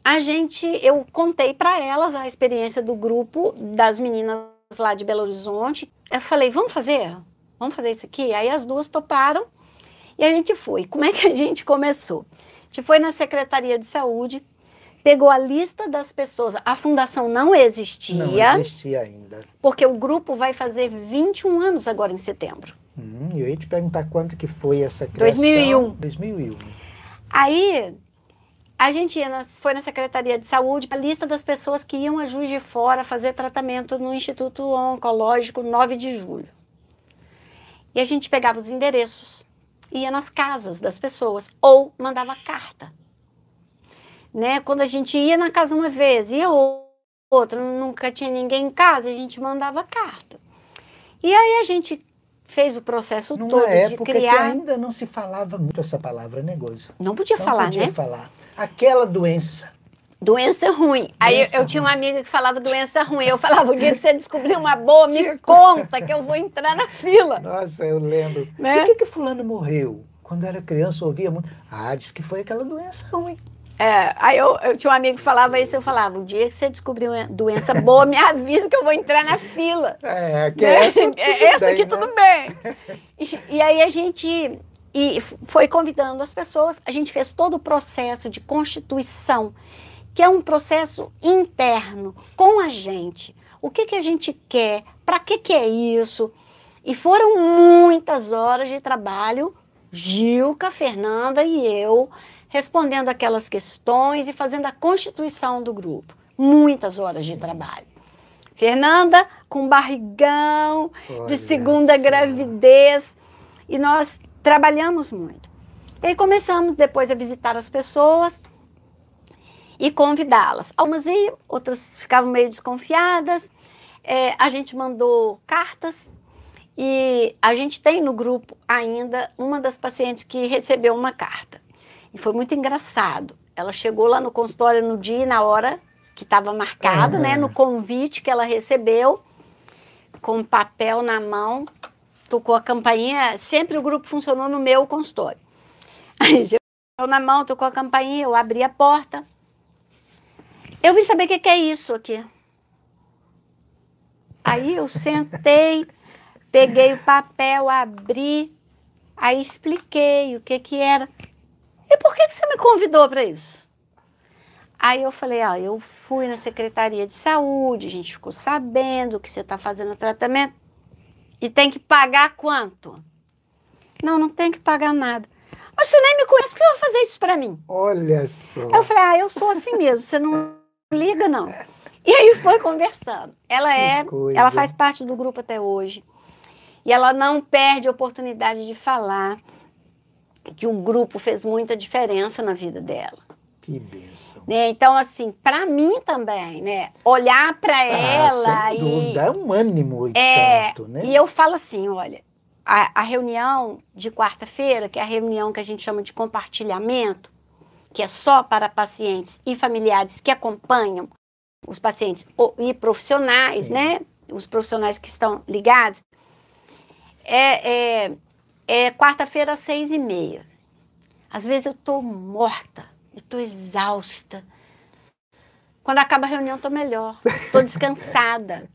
a gente, eu contei para elas a experiência do grupo das meninas lá de Belo Horizonte. Eu falei, vamos fazer? Vamos fazer isso aqui? Aí as duas toparam e a gente foi. Como é que a gente começou? A gente foi na Secretaria de Saúde, pegou a lista das pessoas. A fundação não existia. Não existia ainda. Porque o grupo vai fazer 21 anos agora em setembro. Hum, eu ia te perguntar quanto que foi essa criação. 2001. 2001. Aí a gente na, foi na Secretaria de Saúde, a lista das pessoas que iam a Juiz de Fora fazer tratamento no Instituto Oncológico 9 de julho. E a gente pegava os endereços, ia nas casas das pessoas ou mandava carta. Né? Quando a gente ia na casa uma vez, ia outra, nunca tinha ninguém em casa, a gente mandava carta. E aí a gente fez o processo Numa todo de criar. que ainda não se falava muito essa palavra negócio. Não podia não falar, podia né? falar. Aquela doença. Doença ruim. Aí Doença eu, eu tinha uma ruim. amiga que falava doença ruim. Eu falava, o dia que você descobrir uma boa, me conta que eu vou entrar na fila. Nossa, eu lembro. Né? De que que fulano morreu? Quando era criança, eu ouvia muito. Ah, disse que foi aquela doença ruim. É, aí eu, eu tinha uma amiga que falava isso, eu falava, o dia que você descobrir uma doença boa, me avisa que eu vou entrar na fila. É, que Né? essa, tudo É, essa aqui né? tudo bem. E, e aí a gente e foi convidando as pessoas, a gente fez todo o processo de constituição, que é um processo interno com a gente. O que, que a gente quer, para que, que é isso? E foram muitas horas de trabalho, Gilca, Fernanda e eu, respondendo aquelas questões e fazendo a constituição do grupo. Muitas horas de trabalho. Fernanda com barrigão, Olha de segunda só. gravidez, e nós trabalhamos muito. E aí começamos depois a visitar as pessoas e convidá-las. Algumas iam, outras ficavam meio desconfiadas. É, a gente mandou cartas e a gente tem no grupo ainda uma das pacientes que recebeu uma carta. E foi muito engraçado. Ela chegou lá no consultório no dia e na hora que estava marcado, né, no convite que ela recebeu, com papel na mão, tocou a campainha. Sempre o grupo funcionou no meu consultório. Aí, chegou na mão, tocou a campainha, eu abri a porta. Eu vim saber o que que é isso aqui. Aí eu sentei, peguei o papel, abri, aí expliquei o que que era. E por que que você me convidou para isso? Aí eu falei, ó, eu fui na Secretaria de Saúde, a gente ficou sabendo que você está fazendo tratamento e tem que pagar quanto? Não, não tem que pagar nada. Mas você nem me conhece, por que vai fazer isso para mim? Olha só. Eu falei, ah, eu sou assim mesmo, você não liga, não. E aí foi conversando. Ela Que é, coisa. ela faz parte do grupo até hoje. E ela não perde a oportunidade de falar que o grupo fez muita diferença na vida dela. Que bênção. Né? Então, assim, para mim também, né? Olhar para Ah, ela sem e. dúvida, é um ânimo e É, tanto, né? E eu falo assim, olha, a, a reunião de quarta-feira, que é a reunião que a gente chama de compartilhamento, que é só para pacientes e familiares que acompanham os pacientes e profissionais, Sim. né? Os profissionais que estão ligados. É, é, é quarta-feira às seis e meia. Às vezes eu estou morta, eu estou exausta. Quando acaba a reunião, estou melhor, estou descansada.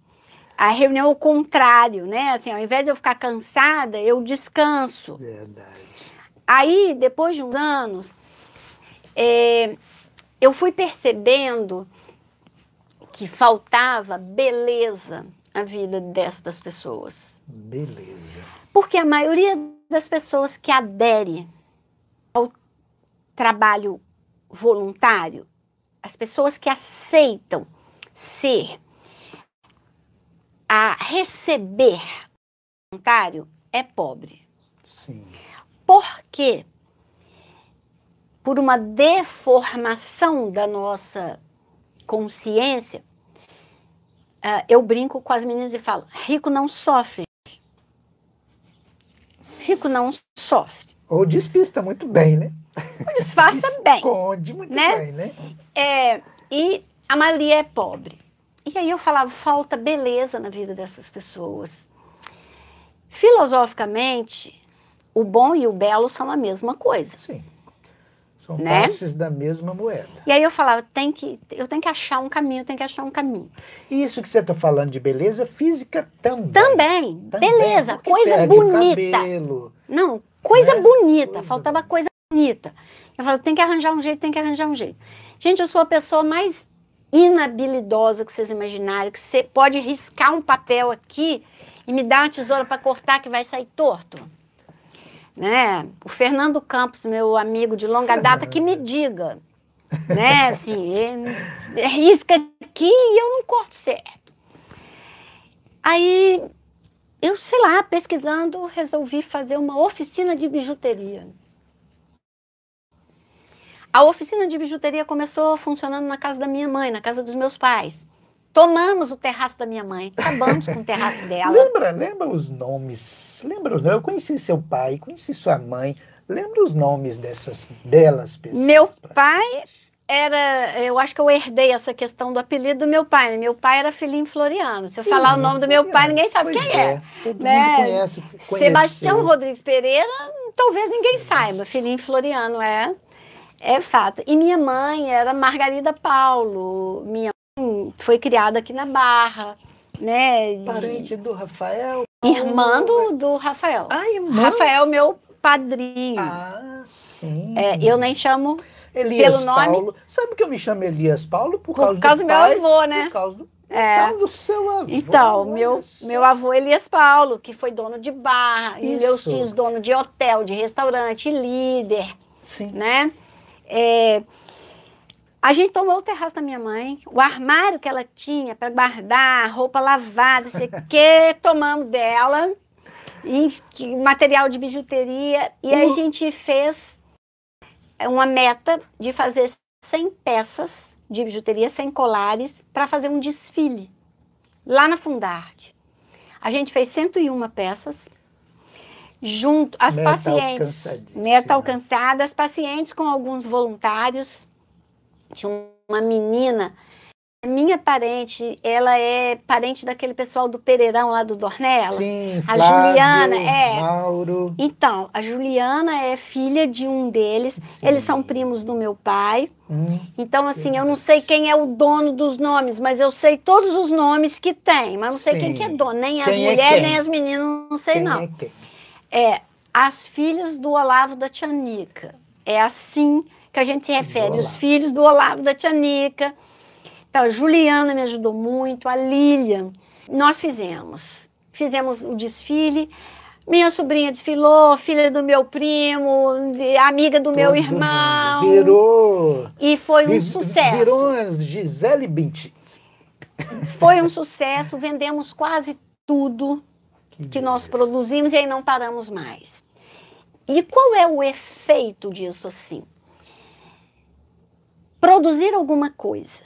A reunião é o contrário, né? Assim, ao invés de eu ficar cansada, eu descanso. Verdade. Aí, depois de uns anos, é, eu fui percebendo que faltava beleza à vida destas pessoas. Beleza. Porque a maioria das pessoas que adere ao trabalho voluntário, as pessoas que aceitam ser a receber voluntário é pobre. Sim. Porque por uma deformação da nossa consciência, uh, eu brinco com as meninas e falo: rico não sofre. Rico não sofre. Ou despista muito bem, né? Disfarça bem. Esconde muito né? bem, né? É, e a maioria é pobre. E aí eu falava, falta beleza na vida dessas pessoas. Filosoficamente, o bom e o belo são a mesma coisa. Sim. São né? faces da mesma moeda. E aí eu falava, tem que, eu tenho que achar um caminho, tenho que achar um caminho. E isso que você está falando de beleza física também. Também, também beleza, coisa bonita. Não, coisa né? bonita, coisa faltava coisa bonita. Eu falava, tem que arranjar um jeito, tem que arranjar um jeito. Gente, eu sou a pessoa mais inabilidosa que vocês imaginarem, que você pode riscar um papel aqui e me dar uma tesoura para cortar que vai sair torto né? O Fernando Campos, meu amigo de longa data, que me diga, né? Assim, é, risca aqui e eu não corto certo. Aí, eu sei lá, pesquisando, resolvi fazer uma oficina de bijuteria. A oficina de bijuteria começou funcionando na casa da minha mãe, na casa dos meus pais. Tomamos o terraço da minha mãe, acabamos com o terraço dela. Lembra, lembra os nomes? Lembra, eu conheci seu pai, conheci sua mãe. Lembra os nomes dessas belas pessoas? Meu pai era, eu acho que eu herdei essa questão do apelido do meu pai. Né? Meu pai era Filinho Floriano. Se eu falar o nome do meu pai, ninguém sabe quem é. é. Todo né? mundo conhece. Sebastião Rodrigues Pereira, talvez ninguém Sebastião. saiba. Filinho Floriano é, é fato. E minha mãe era Margarida Paulo. Minha foi criada aqui na Barra, né? Parente do Rafael? Irmã do, do Rafael. Ah, irmã? Rafael, meu padrinho. Ah, sim. É, eu nem chamo Elias pelo nome. Paulo. Sabe que eu me chamo Elias Paulo? Por, por causa, causa do, meu pai, avô, né? Por causa do, é. do seu avô. Então, meu, meu avô Elias Paulo, que foi dono de barra, Isso. e meus tios dono de hotel, de restaurante, líder. Sim. Né? É, a gente tomou o terraço da minha mãe, o armário que ela tinha para guardar, roupa lavada, sei que, tomamos dela, e, material de bijuteria, e aí a gente fez uma meta de fazer 100 peças de bijuteria, 100 colares, para fazer um desfile lá na Fundarte. A gente fez 101 peças, junto, as meta pacientes, meta alcançada, as pacientes com alguns voluntários, tinha uma menina, minha parente, ela é parente daquele pessoal do Pereirão lá do Dornella. Sim, a Flávio, Juliana é. Mauro. Então, a Juliana é filha de um deles. Sim. Eles são primos do meu pai. Hum, então, assim, eu não sei quem é o dono dos nomes, mas eu sei todos os nomes que tem, mas não sei Sim. quem que é dono, nem quem as é mulheres, nem as meninas, não sei quem não. É, é as filhas do Olavo da Tianica. É assim que a gente se refere, os filhos do Olavo da Tianica. Então, a Juliana me ajudou muito, a Lilian. Nós fizemos. Fizemos o desfile. Minha sobrinha desfilou, filha do meu primo, amiga do Todo meu irmão. Virou. E foi um sucesso. Virou as Gisele Bündchen. Foi um sucesso, vendemos quase tudo que, que nós produzimos e aí não paramos mais. E qual é o efeito disso assim? Produzir alguma coisa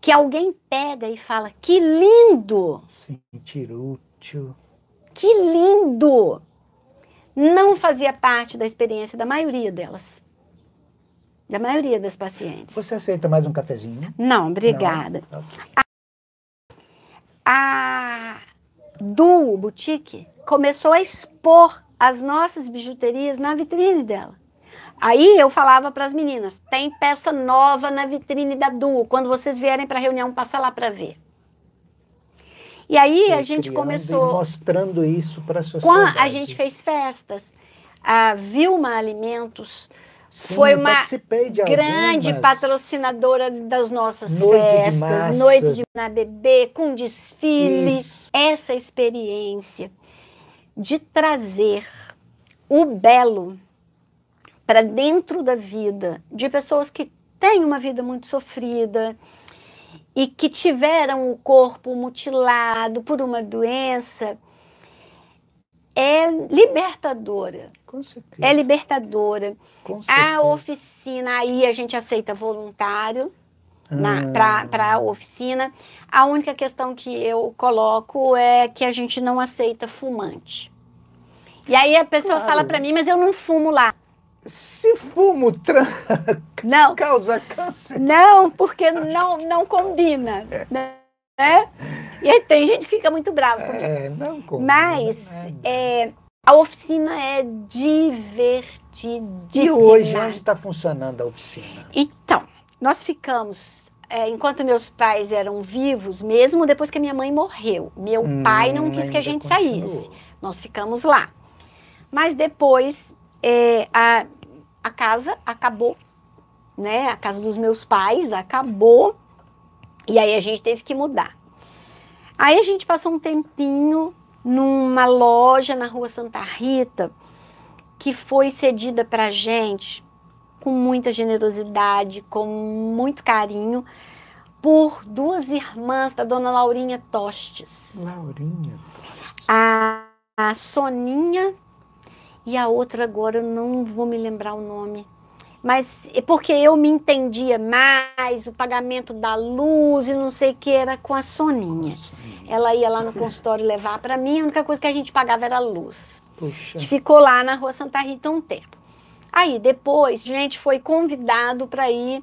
que alguém pega e fala: que lindo! Sentir útil. Que lindo! Não fazia parte da experiência da maioria delas. Da maioria das pacientes. Você aceita mais um cafezinho? Não, obrigada. Não? A, a Duo Boutique começou a expor as nossas bijuterias na vitrine dela. Aí eu falava para as meninas: tem peça nova na vitrine da Duo. Quando vocês vierem para a reunião, passa lá para ver. E aí a gente começou. mostrando isso para a sociedade. A gente fez festas. A Vilma Alimentos Sim, foi uma grande patrocinadora das nossas Noite festas. De Noite de na bebê, com desfile. Isso. Essa experiência de trazer o belo para dentro da vida de pessoas que têm uma vida muito sofrida e que tiveram o corpo mutilado por uma doença é libertadora. Com certeza. É libertadora. Com certeza. A oficina aí a gente aceita voluntário. ah. para a oficina. A única questão que eu coloco é que a gente não aceita fumante. E aí a pessoa claro. fala para mim, mas eu não fumo lá. Se fumo tra... não. causa câncer? Não, porque não, não combina. Né? E aí tem gente que fica muito brava comigo. É, não combina. Mas né? é, a oficina é divertidíssima. E hoje, onde está funcionando a oficina? Então, nós ficamos é, enquanto meus pais eram vivos, mesmo depois que a minha mãe morreu. Meu hum, pai não quis que a gente continuou. saísse. Nós ficamos lá. Mas depois é, a, a casa acabou, né? A casa dos meus pais acabou. E aí a gente teve que mudar. Aí a gente passou um tempinho numa loja na rua Santa Rita, que foi cedida para gente com muita generosidade, com muito carinho, por duas irmãs da dona Laurinha Tostes. Laurinha Tostes. A, a Soninha e a outra agora eu não vou me lembrar o nome. Mas é porque eu me entendia mais, o pagamento da luz e não sei o que era com a Soninha. Ela ia lá no consultório levar para mim, a única coisa que a gente pagava era a luz. Puxa. A gente ficou lá na rua Santa Rita um tempo. Aí depois, a gente foi convidado para ir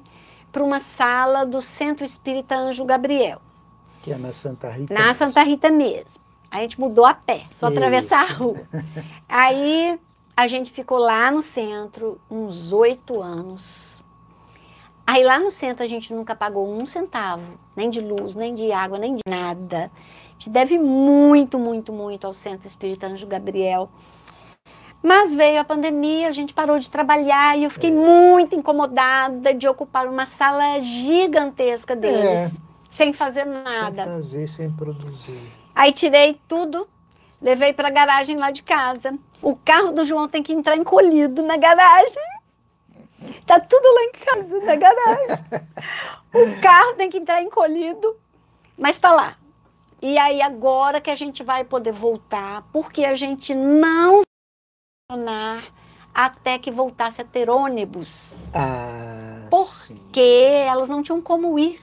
para uma sala do Centro Espírita Anjo Gabriel. Que é na Santa Rita? Na mesmo. Santa Rita mesmo. A gente mudou a pé, só Isso. atravessar a rua. Aí a gente ficou lá no centro uns oito anos. Aí lá no centro a gente nunca pagou um centavo, nem de luz, nem de água, nem de nada. A gente deve muito, muito, muito ao Centro Espírita Anjo Gabriel. Mas veio a pandemia, a gente parou de trabalhar e eu fiquei é. muito incomodada de ocupar uma sala gigantesca deles, é. sem fazer nada. Sem fazer, sem produzir. Aí tirei tudo, levei para a garagem lá de casa. O carro do João tem que entrar encolhido na garagem. Tá tudo lá em casa, na garagem. O carro tem que entrar encolhido, mas tá lá. E aí agora que a gente vai poder voltar, porque a gente não funcionar até que voltasse a ter ônibus. Ah, porque sim. elas não tinham como ir.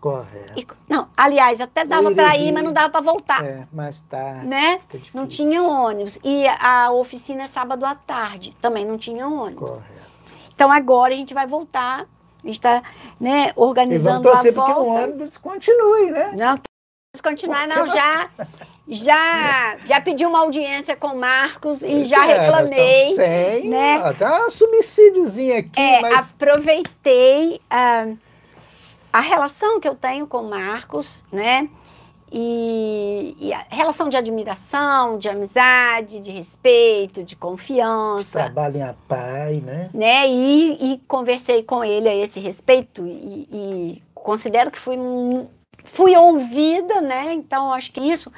Correto. E, não, aliás, até dava para ir, mas não dava para voltar. É, mas tá. Né? Não tinha ônibus. E a oficina é sábado à tarde, também não tinha ônibus. Correto. Então agora a gente vai voltar. A gente está né, organizando e vamos torcer a volta. porque o ônibus continue, né? Não, continuar, não, já. Já, já pedi uma audiência com o Marcos e já é, reclamei. Sem, né? Tá um subsídiozinho aqui. É, mas... aproveitei a, a relação que eu tenho com o Marcos, né? E, e, a relação de admiração, de amizade, de respeito, de confiança. Trabalho em pai, né? né? E, e, conversei com ele a esse respeito e, e considero que fui, fui ouvida, né? Então, acho que isso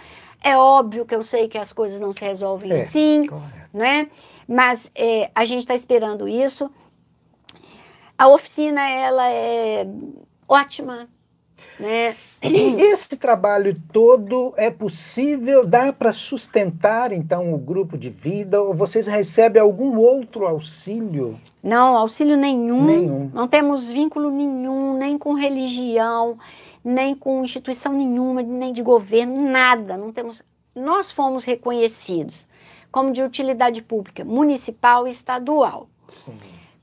é óbvio que eu sei que as coisas não se resolvem é, assim, correto. né? Mas é, a gente está esperando isso. A oficina, ela é ótima, né? Esse trabalho todo é possível, dá para sustentar então o grupo de vida ou vocês recebem algum outro auxílio? Não, auxílio nenhum. Nenhum. Não temos vínculo nenhum, nem com religião, nem com instituição nenhuma, nem de governo, nada. Não temos. Nós fomos reconhecidos como de utilidade pública municipal e estadual. Sim.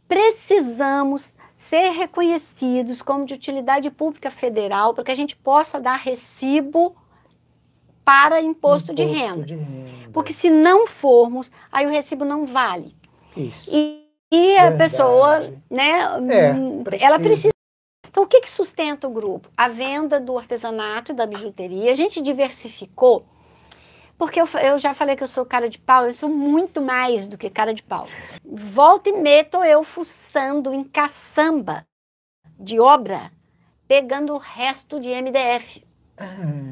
Precisamos ser reconhecidos como de utilidade pública federal para que a gente possa dar recibo para imposto, imposto de, renda. de, renda. Porque se não formos, aí o recibo não vale. Isso. E, e a pessoa, né, é, hum, ela precisa então, o que, que sustenta o grupo? A venda do artesanato e da bijuteria. A gente diversificou, porque eu, eu, já falei que eu sou cara de pau, eu sou muito mais do que cara de pau. Volta e meto eu fuçando em caçamba de obra, pegando o resto de MDF. Ah,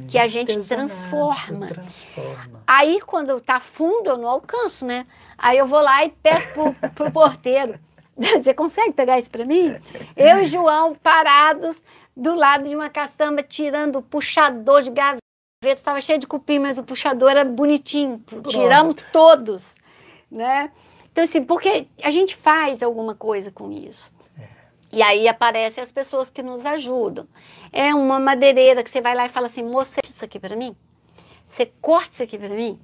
que a gente transforma. transforma. Aí, quando tá fundo, eu não alcanço, né? Aí eu vou lá e peço pro, pro porteiro. Você consegue pegar isso para mim? Eu e João parados do lado de uma caçamba, tirando o puxador de gaveta. Estava cheio de cupim, mas o puxador era bonitinho. Pronto. Tiramos todos, né? Então, assim, porque a gente faz alguma coisa com isso. É. E aí aparecem as pessoas que nos ajudam. É uma madeireira que você vai lá e fala assim, moço, você isso aqui para mim? Você corta isso aqui para mim?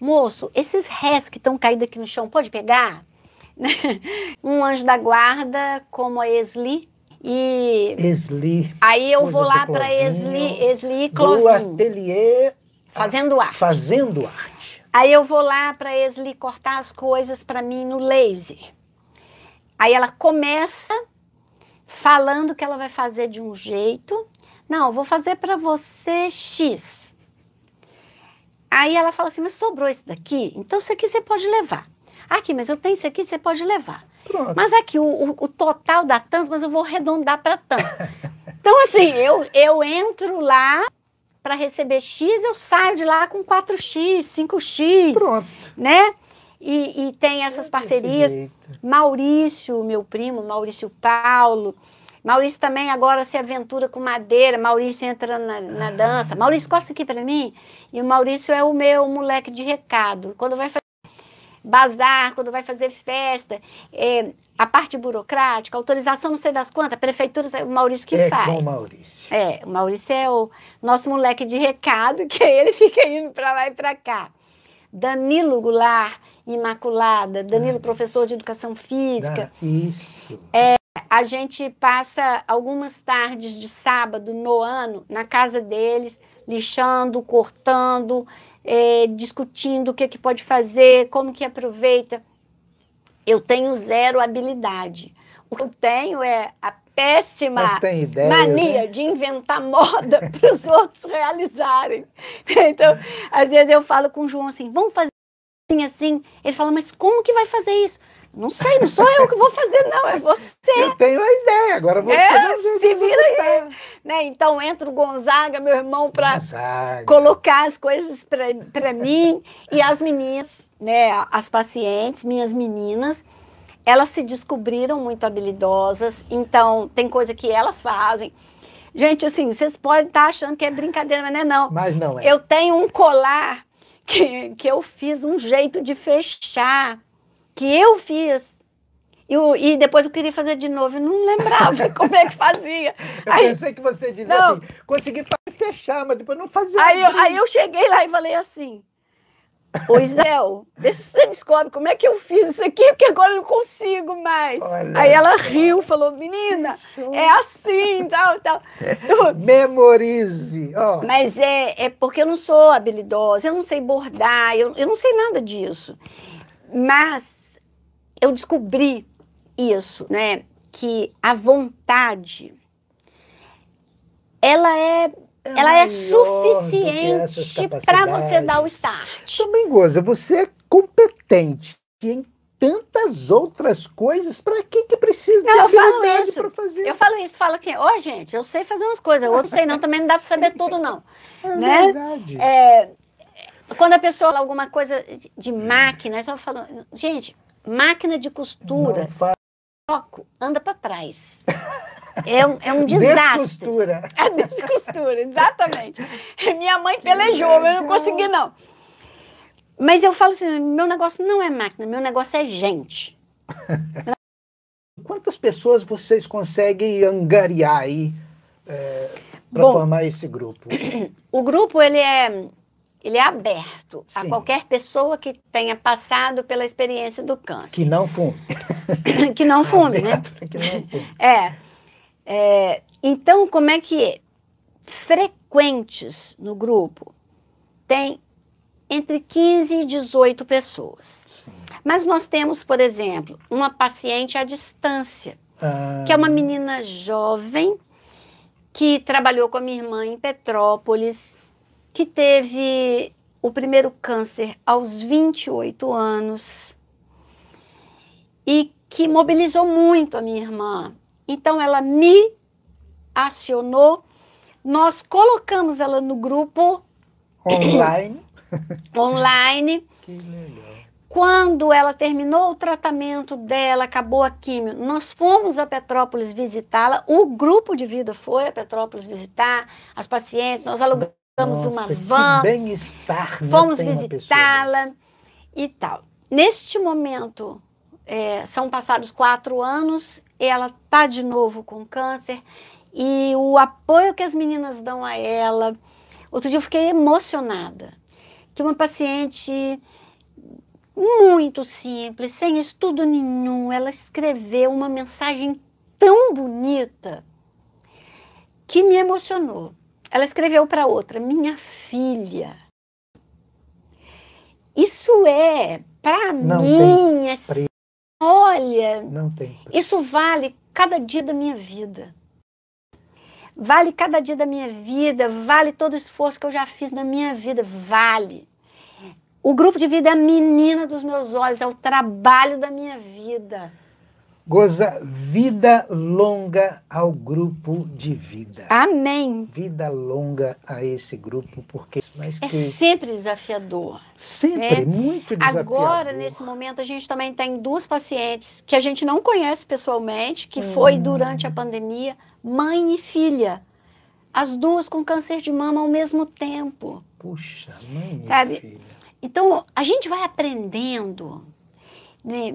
Moço, esses restos que estão caídos aqui no chão, pode pegar? um anjo da guarda, como a Esli, e Esli. Aí eu vou lá para Esli, Esli Clovinho. Do ateliê Fazendo arte. Fazendo arte. Aí eu vou lá para Esli cortar as coisas para mim no laser. Aí ela começa falando que ela vai fazer de um jeito. Não, vou fazer para você X. Aí ela fala assim, mas sobrou isso daqui? Então isso aqui você pode levar. Aqui, mas eu tenho isso aqui, você pode levar. Pronto. Mas aqui, o, o, o total dá tanto, mas eu vou arredondar para tanto. então, assim, eu, eu entro lá para receber X, eu saio de lá com 4X, 5X. Pronto. Né? E, e tem essas parcerias. Maurício, meu primo, Maurício Paulo. Maurício também agora se aventura com madeira. Maurício entra na, na dança. Maurício, corta aqui para mim. E o Maurício é o meu moleque de recado. Quando vai fazer bazar, quando vai fazer festa, é, a parte burocrática, autorização não sei das quantas, a prefeitura, o Maurício que é faz. Com o Maurício. É, o Maurício é o nosso moleque de recado, que ele fica indo para lá e para cá. Danilo Goulart, Imaculada, Danilo, ah. professor de educação física. Ah, isso. É, a gente passa algumas tardes de sábado no ano na casa deles, lixando, cortando, é, discutindo o que, que pode fazer, como que aproveita. Eu tenho zero habilidade. O que eu tenho é a péssima ideias, mania né? de inventar moda para os outros realizarem. Então, às vezes eu falo com o João assim, vamos fazer assim, assim. Ele fala, mas como que vai fazer isso? Não sei, não sou eu que vou fazer, não, é você. Eu tenho a ideia, agora você é, não se vira aí. Né? Então entra o Gonzaga, meu irmão, para colocar as coisas para mim. E as meninas, né, as pacientes, minhas meninas, elas se descobriram muito habilidosas, então tem coisa que elas fazem. Gente, assim, vocês podem estar achando que é brincadeira, mas não é não. Mas não é. Eu tenho um colar que, que eu fiz um jeito de fechar que eu fiz. E, e, depois eu queria fazer de novo, eu não lembrava como é que fazia. Eu aí, pensei que você dizia não, assim, consegui fechar, mas depois não fazia. Aí eu, aí eu cheguei lá e falei assim, Ô Isel, vê se você descobre como é que eu fiz isso aqui, porque agora eu não consigo mais. Olha aí ela riu, falou, menina, é assim, tal, tal. Memorize. Oh. Mas é, é porque eu não sou habilidosa, eu não sei bordar, eu, eu não sei nada disso. Mas eu descobri isso, né? Que a vontade ela é, é ela é suficiente para você dar o start. Também goza, você é competente em tantas outras coisas, para que que precisa não, ter habilidade para fazer? Eu falo isso, falo que, ó, oh, gente, eu sei fazer umas coisas, outros sei não, também não dá para saber tudo não. É né? verdade. É, quando a pessoa fala alguma coisa de máquina, eu falando, gente, máquina de costura, foco, anda para trás. É um, é um desastre. Descostura. É descostura, exatamente. Minha mãe pelejou, mas eu não consegui, não. Mas eu falo assim, meu negócio não é máquina, meu negócio é gente. Quantas pessoas vocês conseguem angariar aí é, para formar esse grupo? O grupo, ele é ele é aberto Sim. a qualquer pessoa que tenha passado pela experiência do câncer. Que não fume. que não fume, né? Que não fume. É, é. Então, como é que é? Frequentes no grupo tem entre 15 e 18 pessoas. Sim. Mas nós temos, por exemplo, uma paciente à distância, ah. que é uma menina jovem que trabalhou com a minha irmã em Petrópolis que teve o primeiro câncer aos 28 anos e que mobilizou muito a minha irmã. Então ela me acionou, nós colocamos ela no grupo online. online. Que legal. Quando ela terminou o tratamento dela, acabou a químio, nós fomos a Petrópolis visitá-la, o grupo de vida foi a Petrópolis visitar as pacientes, nós alugamos Pegamos uma van, bem-estar, né? fomos visitá-la e tal. Neste momento é, são passados quatro anos, ela tá de novo com câncer e o apoio que as meninas dão a ela. Outro dia eu fiquei emocionada que uma paciente muito simples, sem estudo nenhum, ela escreveu uma mensagem tão bonita que me emocionou. Ela escreveu para outra: Minha filha. Isso é, para mim, assim, olha, Não tem. isso vale cada dia da minha vida. Vale cada dia da minha vida, vale todo o esforço que eu já fiz na minha vida, vale. O grupo de vida é a menina dos meus olhos, é o trabalho da minha vida. Goza, vida longa ao grupo de vida. Amém. Vida longa a esse grupo, porque É que sempre desafiador. sempre É. muito desafiador. Agora, nesse momento, a gente também tem duas pacientes que a gente não conhece pessoalmente, que foi durante a pandemia, mãe e filha. As duas com câncer de mama ao mesmo tempo. Puxa, mãe, e Sabe? filha. Então, a gente vai aprendendo né,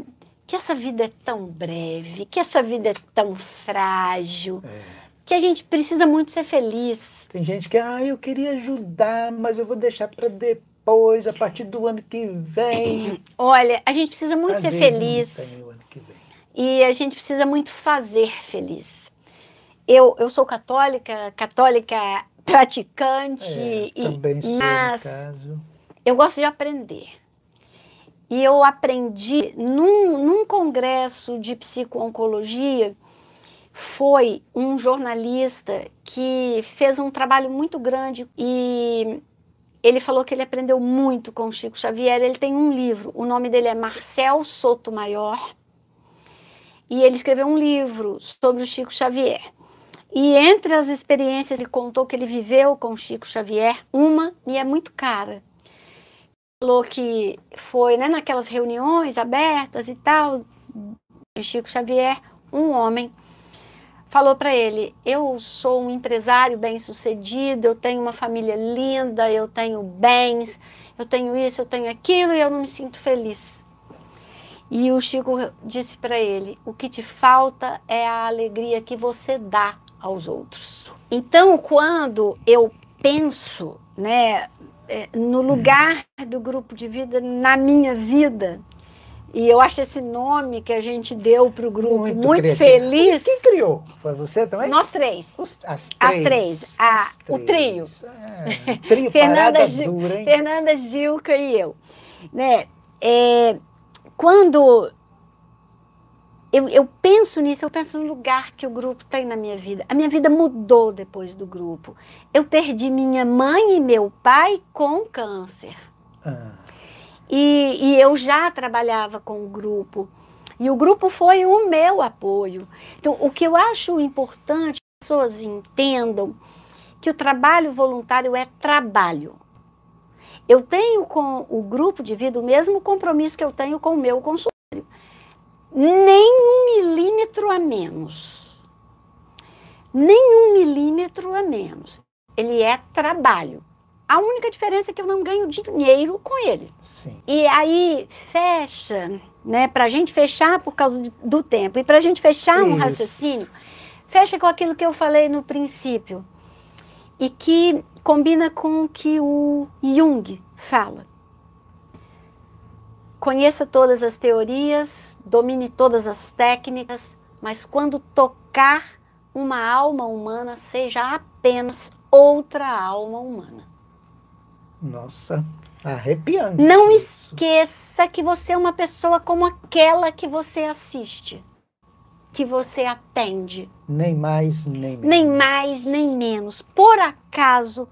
que essa vida é tão breve, que essa vida é tão frágil, que a gente precisa muito ser feliz. Tem gente que, ah, eu queria ajudar, mas eu vou deixar para depois, a partir do ano que vem. Olha, a gente precisa muito Às ser feliz. E a gente precisa muito fazer feliz. Eu, eu sou católica, católica praticante, É, e- também sou, mas eu gosto de aprender. E eu aprendi num, num congresso de psico-oncologia, foi um jornalista que fez um trabalho muito grande e ele falou que ele aprendeu muito com Chico Xavier. Ele tem um livro, o nome dele é Marcel Sotomayor, e ele escreveu um livro sobre o Chico Xavier. E entre as experiências, ele contou que ele viveu com Chico Xavier, uma me é muito cara. Falou que foi né, naquelas reuniões abertas e tal, o Chico Xavier, um homem, falou para ele: Eu sou um empresário bem-sucedido, eu tenho uma família linda, eu tenho bens, eu tenho isso, eu tenho aquilo e eu não me sinto feliz. E o Chico disse para ele: O que te falta é a alegria que você dá aos outros. Então, quando eu penso, né, no lugar do grupo de vida na minha vida, e eu acho esse nome que a gente deu para o grupo muito, criativo. feliz. Quem criou? Foi você também? Nós três. Os- as As três. três. A- as o três. trio. É, trio Fernanda, dura, hein? Fernanda Gilca e eu. Né? É, quando eu, eu penso nisso, eu penso no lugar que o grupo tem na minha vida. A minha vida mudou depois do grupo. Eu perdi minha mãe e meu pai com câncer. Ah, E, e eu já trabalhava com o grupo. E o grupo foi o meu apoio. Então, o que eu acho importante que as pessoas entendam que o trabalho voluntário é trabalho. Eu tenho com o grupo de vida o mesmo compromisso que eu tenho com o meu consultório. Nem um milímetro a menos. Nem um milímetro a menos. Ele é trabalho. A única diferença é que eu não ganho dinheiro com ele. sim. E aí fecha, né? Para a gente fechar por causa do tempo e para a gente fechar um Isso. raciocínio, fecha com aquilo que eu falei no princípio e que combina com o que o Jung fala. Conheça todas as teorias, domine todas as técnicas, mas quando tocar uma alma humana, seja apenas outra alma humana. Nossa, arrepiante. Não isso. esqueça que você é uma pessoa como aquela que você assiste, que você atende, Nem mais, nem menos. nem mais nem menos. Por acaso,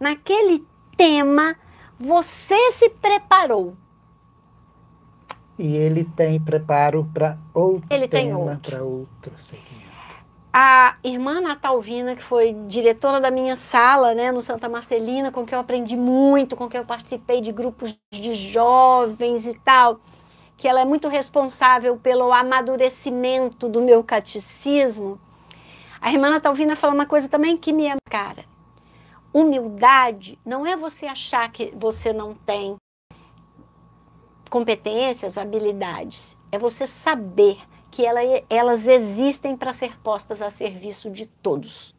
naquele tema, você se preparou. E ele tem preparo para outro Ele tem tema, para outro segmento. A irmã Natalvina, que foi diretora da minha sala, né, no Santa Marcelina, com quem eu aprendi muito, com quem eu participei de grupos de jovens e tal, que ela é muito responsável pelo amadurecimento do meu catecismo. A irmã Natalvina fala uma coisa também que me é cara. Humildade não é você achar que você não tem competências, habilidades. É você saber que ela, elas existem para ser postas a serviço de todos.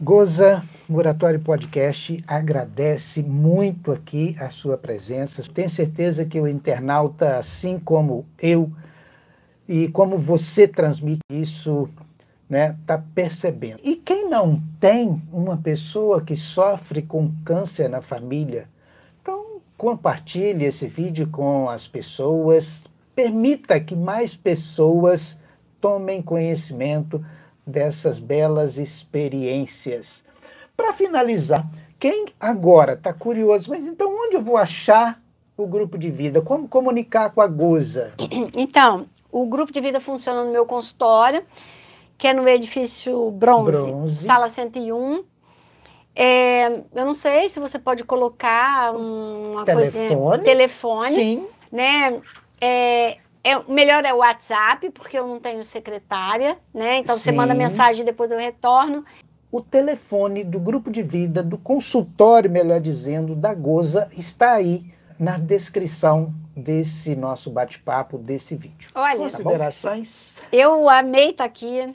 Goza Muratório Podcast agradece muito aqui a sua presença. Tenho certeza que o internauta, assim como eu, e como você transmite isso, né, tá percebendo. E quem não tem uma pessoa que sofre com câncer na família, compartilhe esse vídeo com as pessoas, permita que mais pessoas tomem conhecimento dessas belas experiências. Para finalizar, quem agora está curioso, mas então onde eu vou achar o grupo de vida? Como comunicar com a Goza? Então, o grupo de vida funciona no meu consultório, que é no edifício Bronze, Bronze. sala 101. É, eu não sei se você pode colocar uma telefone. coisa. Telefone. Sim. Né? É, é, melhor é o WhatsApp, porque eu não tenho secretária, né? Então Sim. você manda mensagem e depois eu retorno. O telefone do grupo de vida, do consultório, melhor dizendo, da Goza, está aí na descrição desse nosso bate-papo, desse vídeo. Olha, considerações? Tá eu amei estar aqui.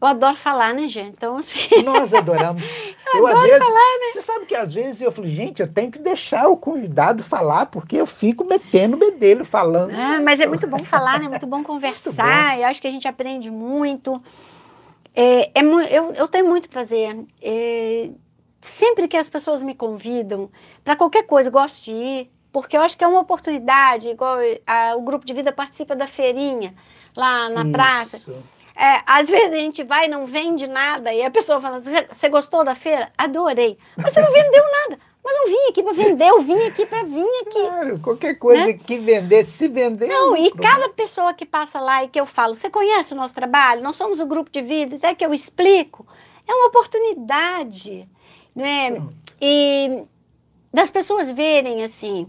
Eu adoro falar, né, gente? Então, assim... Nós adoramos. eu, às vezes, falar, né? Você sabe que às vezes eu falo, gente, eu tenho que deixar o convidado fafalar, porque eu fico metendo o bedelho falando. Ah, mas é muito bom falar, né? Muito bom conversar. Muito bom. Eu acho que a gente aprende muito. É, é, eu, eu tenho muito prazer. É, sempre que as pessoas me convidam para qualquer coisa, eu gosto de ir porque eu acho que é uma oportunidade, igual a, o grupo de vida participa da feirinha lá na Isso. praça. É, às vezes a gente vai e não vende nada, e a pessoa fala: Você gostou da feira? Adorei. Mas você não vendeu nada. Mas não vim aqui para vender, eu vim aqui para vir aqui. Claro, qualquer coisa né? que vender, se vender. Não, e cada pessoa que passa lá e que eu falo, você conhece o nosso trabalho? Nós somos o grupo de vida, até que eu explico. É uma oportunidade, né? E das pessoas verem assim,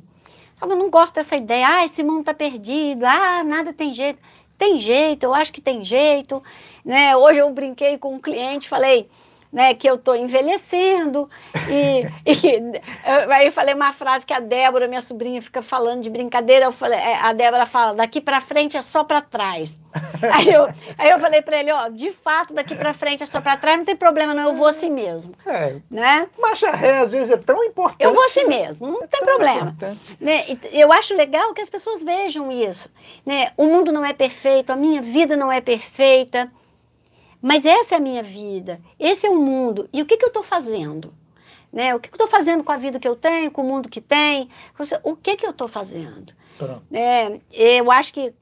eu não gosto dessa ideia, ah, esse mundo está perdido, ah, nada tem jeito. Tem jeito, eu acho que tem jeito. Né? Hoje eu brinquei com um cliente, falei, né, que eu estou envelhecendo. E, e aí eu falei uma frase que a Débora, minha sobrinha, fica falando de brincadeira. Eu falei, é, a Débora fala, daqui para frente é só para trás. aí, eu, aí eu falei para ele, ó, de fato, daqui para frente é só para trás, não tem problema não, eu vou assim mesmo. É. Né? Marcha ré, às vezes, é tão importante. Eu vou assim mesmo, não é tem problema. Né? Eu acho legal que as pessoas vejam isso. Né? O mundo não é perfeito, a minha vida não é perfeita. Mas essa é a minha vida, esse é o mundo. E o que, que eu estou fazendo? Né? O que, que eu estou fazendo com a vida que eu tenho, com o mundo que tem? O que, que eu estou fazendo? É, eu acho que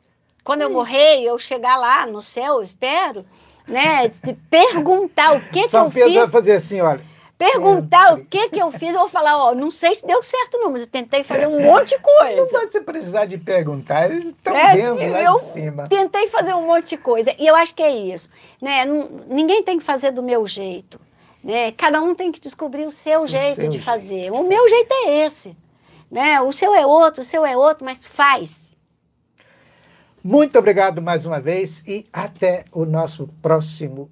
quando eu morrer, eu chegar lá no céu, eu espero, né? Se perguntar o que, São que eu Pedro fiz. vai fazer assim, olha perguntar o que que eu fiz, eu vou falar, ó, não sei se deu certo não, mas eu tentei fazer um monte de coisa. Não pode você precisar de perguntar, eles estão é, vendo lá de cima. tentei fazer um monte de coisa, e eu acho que é isso, né, ninguém tem que fazer do meu jeito, né, cada um tem que descobrir o seu o jeito seu de fazer, jeito. o meu jeito é esse, né, o seu é outro, o seu é outro, mas faz. Muito obrigado mais uma vez e até o nosso próximo